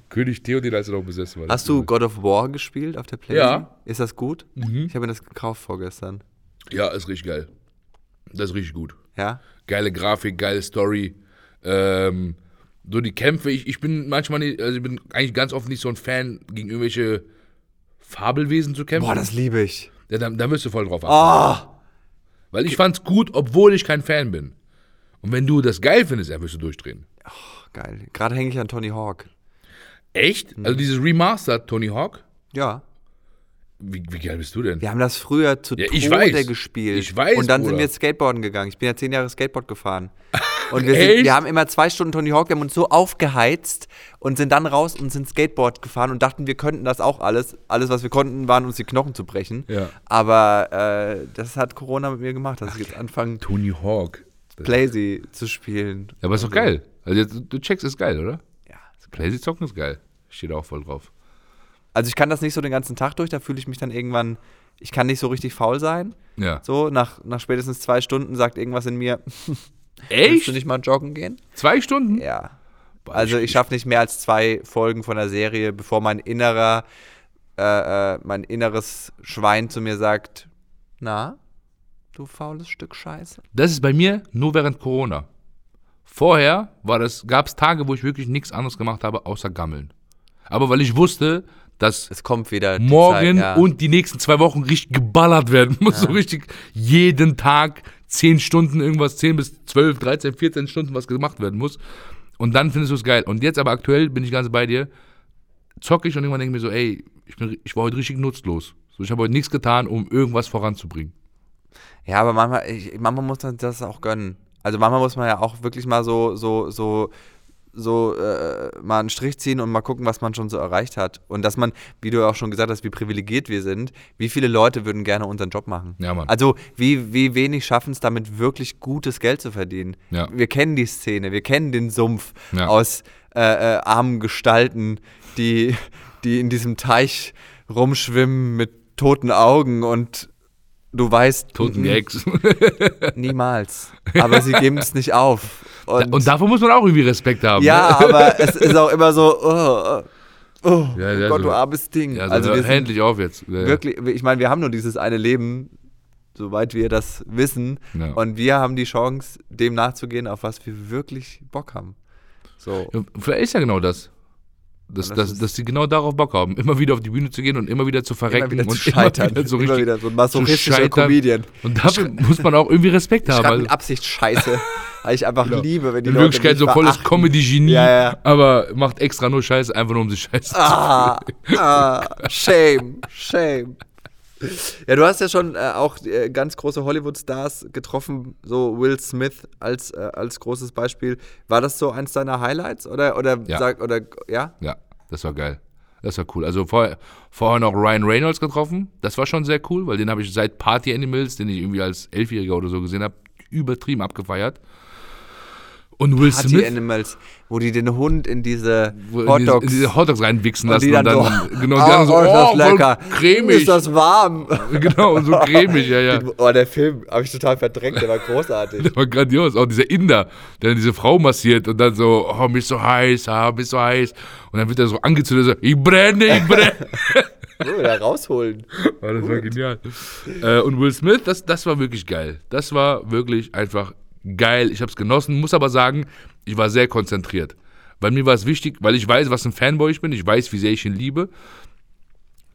König Theoden, als er noch besessen war. Hast du God of War gespielt auf der Playstation? Ja. Ist das gut? Mhm. Ich habe mir das gekauft vorgestern. Ja, ist richtig geil. Das ist richtig gut. Ja? Geile Grafik, geile Story. Ähm, so die Kämpfe, ich, ich bin manchmal nicht, also ich bin eigentlich ganz oft nicht so ein Fan, gegen irgendwelche Fabelwesen zu kämpfen. Boah, das liebe ich. ja, da, da wirst du voll drauf achten. Oh! Weil ich fand's gut, obwohl ich kein Fan bin. Und wenn du das geil findest, dann wirst du durchdrehen. Geil. Gerade hänge ich an Tony Hawk. Echt? Also dieses Remastered Tony Hawk? Ja. Wie, wie geil bist du denn? Wir haben das früher zu Ja, ich Tode weiß. gespielt. Ich weiß, Und dann sind Bruder. wir jetzt Skateboarden gegangen. Ich bin ja zehn Jahre Skateboard gefahren. Und wir, sind, wir haben immer zwei Stunden Tony Hawk, wir haben uns so aufgeheizt und sind dann raus und sind Skateboard gefahren und dachten, wir könnten das auch alles. Alles, was wir konnten, waren uns die Knochen zu brechen. Ja. Aber äh, das hat Corona mit mir gemacht, dass ich jetzt anfange, Tony Hawk. Playsy zu spielen. Ja, aber ist doch geil. Also du checkst, ist geil, oder? Ja. Playsy zocken ist geil. Steht auch voll drauf. Also ich kann das nicht so den ganzen Tag durch, da fühle ich mich dann irgendwann, ich kann nicht so richtig faul sein. Ja. So, nach, nach spätestens zwei Stunden sagt irgendwas in mir, willst Echt? du nicht mal joggen gehen? Zwei Stunden? Ja. Also ich- schaffe nicht mehr als zwei Folgen von der Serie, bevor mein innerer, äh, äh, mein inneres Schwein zu mir sagt, na, du faules Stück Scheiße. Das ist bei mir nur während Corona. Vorher gab es Tage, wo ich wirklich nichts anderes gemacht habe, außer gammeln. Aber weil ich wusste, dass Es kommt wieder morgen Zeit, ja. und die nächsten zwei Wochen richtig geballert werden muss. So richtig jeden Tag zehn Stunden irgendwas, 10 bis 12, 13, 14 Stunden was gemacht werden muss. Und dann findest du es geil. Und jetzt aber aktuell bin ich ganz bei dir, zocke ich und irgendwann denke ich mir so, ey, ich, bin, ich war heute richtig nutzlos. So, ich habe heute nichts getan, um irgendwas voranzubringen. Ja, aber manchmal, ich, manchmal muss man das auch gönnen. Also manchmal muss man ja auch wirklich mal so, so, so, so äh, mal einen Strich ziehen und mal gucken, was man schon so erreicht hat. Und dass man, wie du auch schon gesagt hast, wie privilegiert wir sind, wie viele Leute würden gerne unseren Job machen. Ja, Mann. Also wie, wie wenig schaffen es damit wirklich gutes Geld zu verdienen. Ja. Wir kennen die Szene, wir kennen den Sumpf Ja. aus äh, äh, armen Gestalten, die, die in diesem Teich rumschwimmen mit toten Augen und du weißt, Toten Gags. Niemals. Aber sie geben es nicht auf. Und, Und davor muss man auch irgendwie Respekt haben. ja, ne? aber es ist auch immer so, oh, oh, oh Ja, ja, Gott, so- du armes Ding. Ja, so, also sind endlich auf jetzt. Wirklich, ich meine, wir haben nur dieses eine Leben, soweit wir das wissen. Und wir haben die Chance, dem nachzugehen, auf was wir wirklich Bock haben. So. Vielleicht ist ja genau das. Dass, das dass, dass die genau darauf Bock haben, immer wieder auf die Bühne zu gehen und immer wieder zu verrecken Immer wieder und zu scheitern. immer wieder so Immer richtig wieder so ein masochistischer zu. Comedian. Und dafür muss man auch irgendwie Respekt haben. Also, mit Absicht Scheiße. weil ich einfach Genau. liebe, wenn die in Leute Wirklichkeit so volles. Comedy-Genie, Ja, ja. aber macht extra nur Scheiße, einfach nur um sich Scheiße Ah, ah, shame, shame. Ja, du hast ja schon äh, auch äh, ganz große Hollywood-Stars getroffen, so Will Smith als, äh, als großes Beispiel. War das so eins deiner Highlights? Oder, oder, Ja. sag, oder ja? Ja, das war geil. Das war cool. Also vorher, vorher noch Ryan Reynolds getroffen. Das war schon sehr cool, weil den habe ich seit Party Animals, den ich irgendwie als Elfjähriger oder so gesehen habe, übertrieben abgefeiert. Und Will Party Smith, Animals, wo die den Hund in diese Hotdogs in diese Hotdogs reinwichsen und lassen die dann, und so, dann, genau, die oh, so, oh, ist das oh, lecker, cremig. ist das warm. genau, und so cremig, ja, ja. Oh, der Film habe ich total verdrängt, der war großartig. Der war grandios. Auch dieser Inder, der dann diese Frau massiert und dann so, oh, mich so heiß, ah, mich so heiß. Und dann wird er so angezündet, so, ich brenne, ich brenne. Oh, da rausholen. Oh, das war genial. Äh, und Will Smith, das, das war wirklich geil. Das war wirklich einfach geil. Ich habe es genossen, muss aber sagen, ich war sehr konzentriert. Weil mir war es wichtig, weil ich weiß, was ein Fanboy ich bin. Ich weiß, wie sehr ich ihn liebe.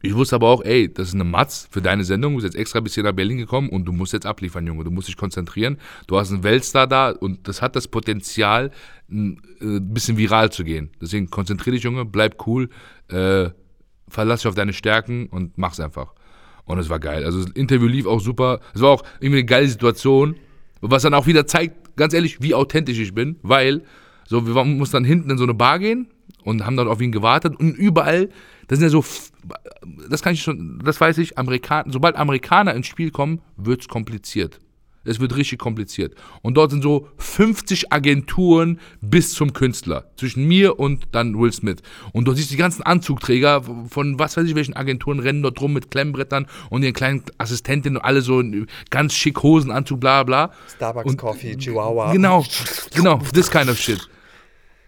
Ich wusste aber auch, ey, das ist eine Matz für deine Sendung. Du bist jetzt extra bis hier nach Berlin gekommen und du musst jetzt abliefern, Junge. Du musst dich konzentrieren. Du hast einen Weltstar da und das hat das Potenzial, ein äh, bisschen viral zu gehen. Deswegen konzentrier dich, Junge, bleib cool, äh, verlass dich auf deine Stärken und mach's einfach. Und es war geil. Also das Interview lief auch super. Es war auch irgendwie eine geile Situation, was dann auch wieder zeigt, ganz ehrlich, wie authentisch ich bin, weil so wir mussten dann hinten in so eine Bar gehen und haben dann auf ihn gewartet und überall, das sind ja so, das kann ich schon, das weiß ich, Amerikaner, sobald Amerikaner ins Spiel kommen, wird's kompliziert. Es wird richtig kompliziert. Und dort sind so 50 Agenturen bis zum Künstler. Zwischen mir und dann Will Smith. Und dort siehst du die ganzen Anzugträger von was weiß ich welchen Agenturen rennen dort rum mit Klemmbrettern und ihren kleinen Assistentinnen und alle so in ganz schick Hosenanzug, bla bla. Starbucks Und- Coffee, Chihuahua. Genau, genau, this kind of shit.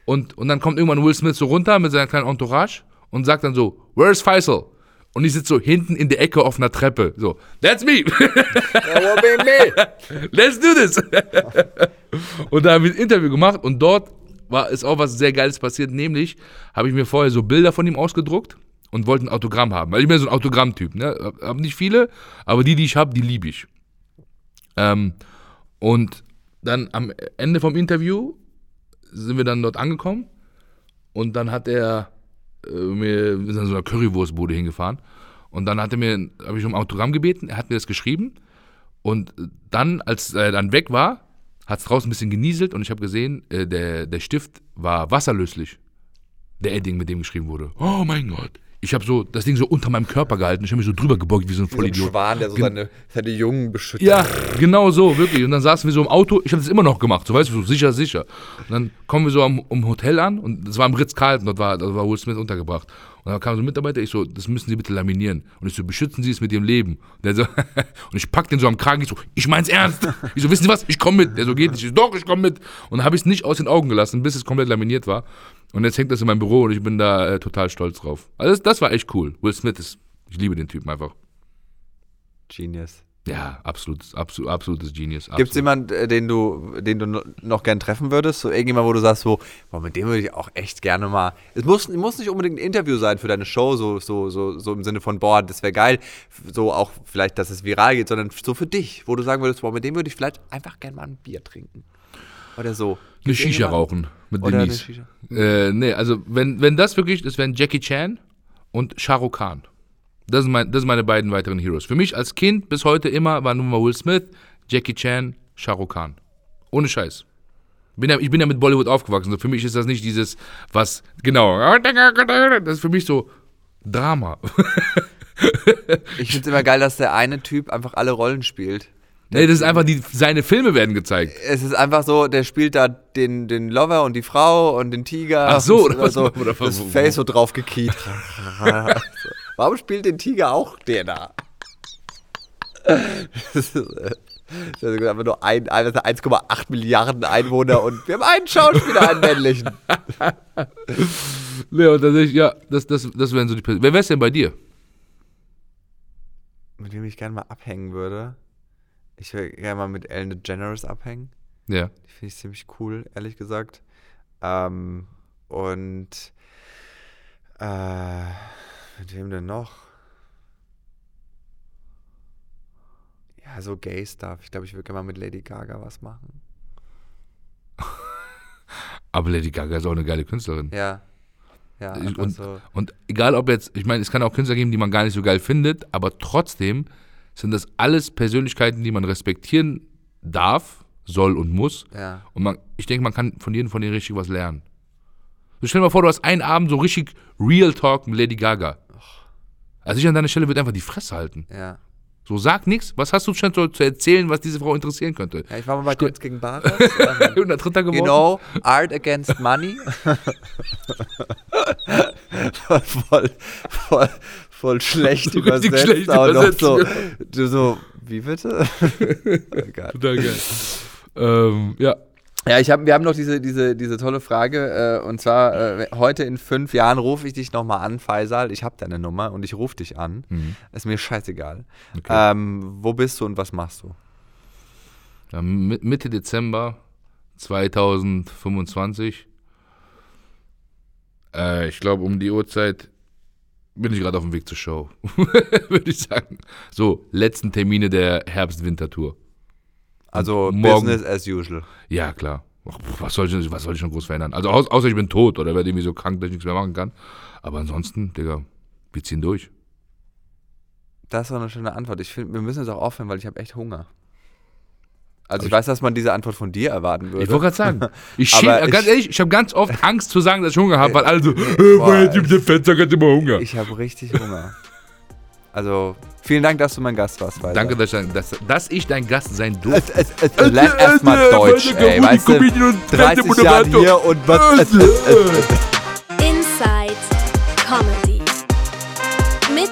Und, und dann kommt irgendwann Will Smith so runter mit seiner kleinen Entourage und sagt dann so, where's Faisal? Und ich sitze so hinten in der Ecke auf einer Treppe. So, that's me. Let's do this. und da haben wir ein Interview gemacht und dort war ist auch was sehr Geiles passiert, nämlich habe ich mir vorher so Bilder von ihm ausgedruckt und wollte ein Autogramm haben, weil ich bin so ein Autogrammtyp, ne? Hab- Hab nicht viele, aber die, die ich habe, die liebe ich. Ähm, und dann am Ende vom Interview sind wir dann dort angekommen und dann hat er wir sind in so einer Currywurstbude hingefahren und dann hat er mir, habe ich um Autogramm gebeten, er hat mir das geschrieben und dann, als er dann weg war, hat es draußen ein bisschen genieselt und ich habe gesehen, äh, der, der Stift war wasserlöslich. Der Edding, mit dem geschrieben wurde. Oh mein Gott. Ich habe so das Ding so unter meinem Körper gehalten. Ich habe mich so drüber gebeugt wie so ein Wie so ein Vollidiot. Schwan, der so seine, seine Jungen beschützt. Ja, genau so, wirklich. Und dann saßen wir so im Auto. Ich habe das immer noch gemacht, so weißt du, so sicher, sicher. Und dann kommen wir so am, am Hotel an und das war im Ritz-Carlton, dort war, dort war Will Smith untergebracht. Und dann kam so ein Mitarbeiter, ich so, das müssen Sie bitte laminieren. Und ich so, beschützen Sie es mit Ihrem Leben. Und, der so, und ich pack den so am Kragen, ich so, ich mein's ernst. Ich so, wissen Sie was, ich komme mit. Der so, geht nicht. Ich so, doch, ich komme mit. Und dann habe ich es nicht aus den Augen gelassen, bis es komplett laminiert war. Und jetzt hängt das in meinem Büro und ich bin da äh, total stolz drauf. Also das, das war echt cool. Will Smith ist, ich liebe den Typen einfach. Genius. Ja, absolutes, absolut, absolutes Genius. Gibt es absolut. jemanden, äh, den du, den du no- noch gern treffen würdest? So irgendjemand, wo du sagst, so, boah, mit dem würde ich auch echt gerne mal. Es muss, muss nicht unbedingt ein Interview sein für deine Show, so, so, so, so im Sinne von, boah, das wäre geil. So auch vielleicht, dass es viral geht, sondern so für dich, wo du sagen würdest, boah, mit dem würde ich vielleicht einfach gerne mal ein Bier trinken. Oder so. Eine Shisha rauchen mit Oder eine. Shisha. Äh, nee, also wenn, wenn das wirklich, das wären Jackie Chan und Shah Rukh Khan. Das sind, mein, das sind meine beiden weiteren Heroes. Für mich als Kind bis heute immer war nur mal Will Smith, Jackie Chan, Shah Rukh Khan. Ohne Scheiß. Bin ja, ich bin ja mit Bollywood aufgewachsen. So für mich ist das nicht dieses, was, genau, das ist für mich so Drama. Ich finde es immer geil, dass der eine Typ einfach alle Rollen spielt. nee, das ist einfach, die, seine Filme werden gezeigt. Es ist einfach so, der spielt da den, den Lover und die Frau und den Tiger. Ach so, oder was? so, Oder das Face so drauf gekiet. Warum spielt den Tiger auch der da? Das ist, äh, das ist einfach nur ein, ein- das sind 1,8 Milliarden Einwohner und wir haben einen Schauspieler, einen männlichen. Ja, und tatsächlich, ja, das, das, das wären so die Pers- Wer wär's denn bei dir? Mit wem ich gerne mal abhängen würde. Ich würde gerne mal mit Ellen DeGeneres abhängen. Ja. Die finde ich ziemlich cool, ehrlich gesagt. Ähm, und äh, mit wem denn noch? Ja, so Gay-Stuff. Ich glaube, ich würde gerne mal mit Lady Gaga was machen. Aber Lady Gaga ist auch eine geile Künstlerin. Ja. Ja, und, so. und egal ob jetzt, ich meine, es kann auch Künstler geben, die man gar nicht so geil findet, aber trotzdem sind das alles Persönlichkeiten, die man respektieren darf, soll und muss. Ja. Und man, ich denke, man kann von jedem von denen richtig was lernen. So stell dir mal vor, du hast einen Abend so richtig Real Talk mit Lady Gaga. Also ich an deiner Stelle würde einfach die Fresse halten. Ja. So, sag nichts. Was hast du schon so zu erzählen, was diese Frau interessieren könnte? ja. Ich war mal bei Kunst gegen Bares. ähm, Und der Dritter geworden? You know, Art Against Money. voll, voll, voll schlecht So richtig übersetzt. schlecht aber noch übersetzt, so, ja. du so, wie bitte? Egal. Total geil. ähm, ja. Ja, ich hab, wir haben noch diese, diese, diese tolle Frage. Äh, und zwar, äh, heute in fünf Jahren rufe ich dich nochmal an, Faisal. Ich habe deine Nummer und ich rufe dich an. Ist mir scheißegal. Okay. Ähm, wo bist du und was machst du? Ja, Mi- Mitte Dezember 2025. Äh, ich glaube, um die Uhrzeit bin ich gerade auf dem Weg zur Show. Würde ich sagen. So, letzten Termine der Herbst-Winter-Tour. Also Morgen. Business as usual. Ja, klar. Was soll, ich, was soll ich schon groß verändern? Also, au- außer ich bin tot oder werde irgendwie so krank, dass ich nichts mehr machen kann. Aber ansonsten, Digga, wir ziehen durch. Das war eine schöne Antwort. Ich finde, wir müssen jetzt auch aufhören, weil ich habe echt Hunger. Also ich ich- weiß, dass man diese Antwort von dir erwarten würde. Ich wollte gerade sagen, ich Aber schäme, ich- ehrlich, ich habe ganz oft Angst zu sagen, dass ich Hunger habe, weil alle so, äh, Boah, der Typ, der Fenster hat immer Hunger. Ich habe richtig Hunger. Also, vielen Dank, dass du mein Gast warst. Walter. Danke, dass ich, dein- dass, dass ich dein Gast sein durfte. Es, es, es, lern erstmal Deutsch, ey. Weißt du, 30 Jahre hier und was. Es, es, es, es. Inside Comedy. Mit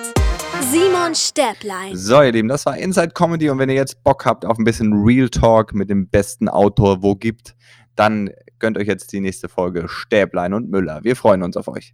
Simon Stäblein. So, ihr Lieben, das war Inside Comedy und wenn ihr jetzt Bock habt auf ein bisschen Real Talk mit dem besten Autor, wo gibt, dann gönnt euch jetzt die nächste Folge Stäblein und Müller. Wir freuen uns auf euch.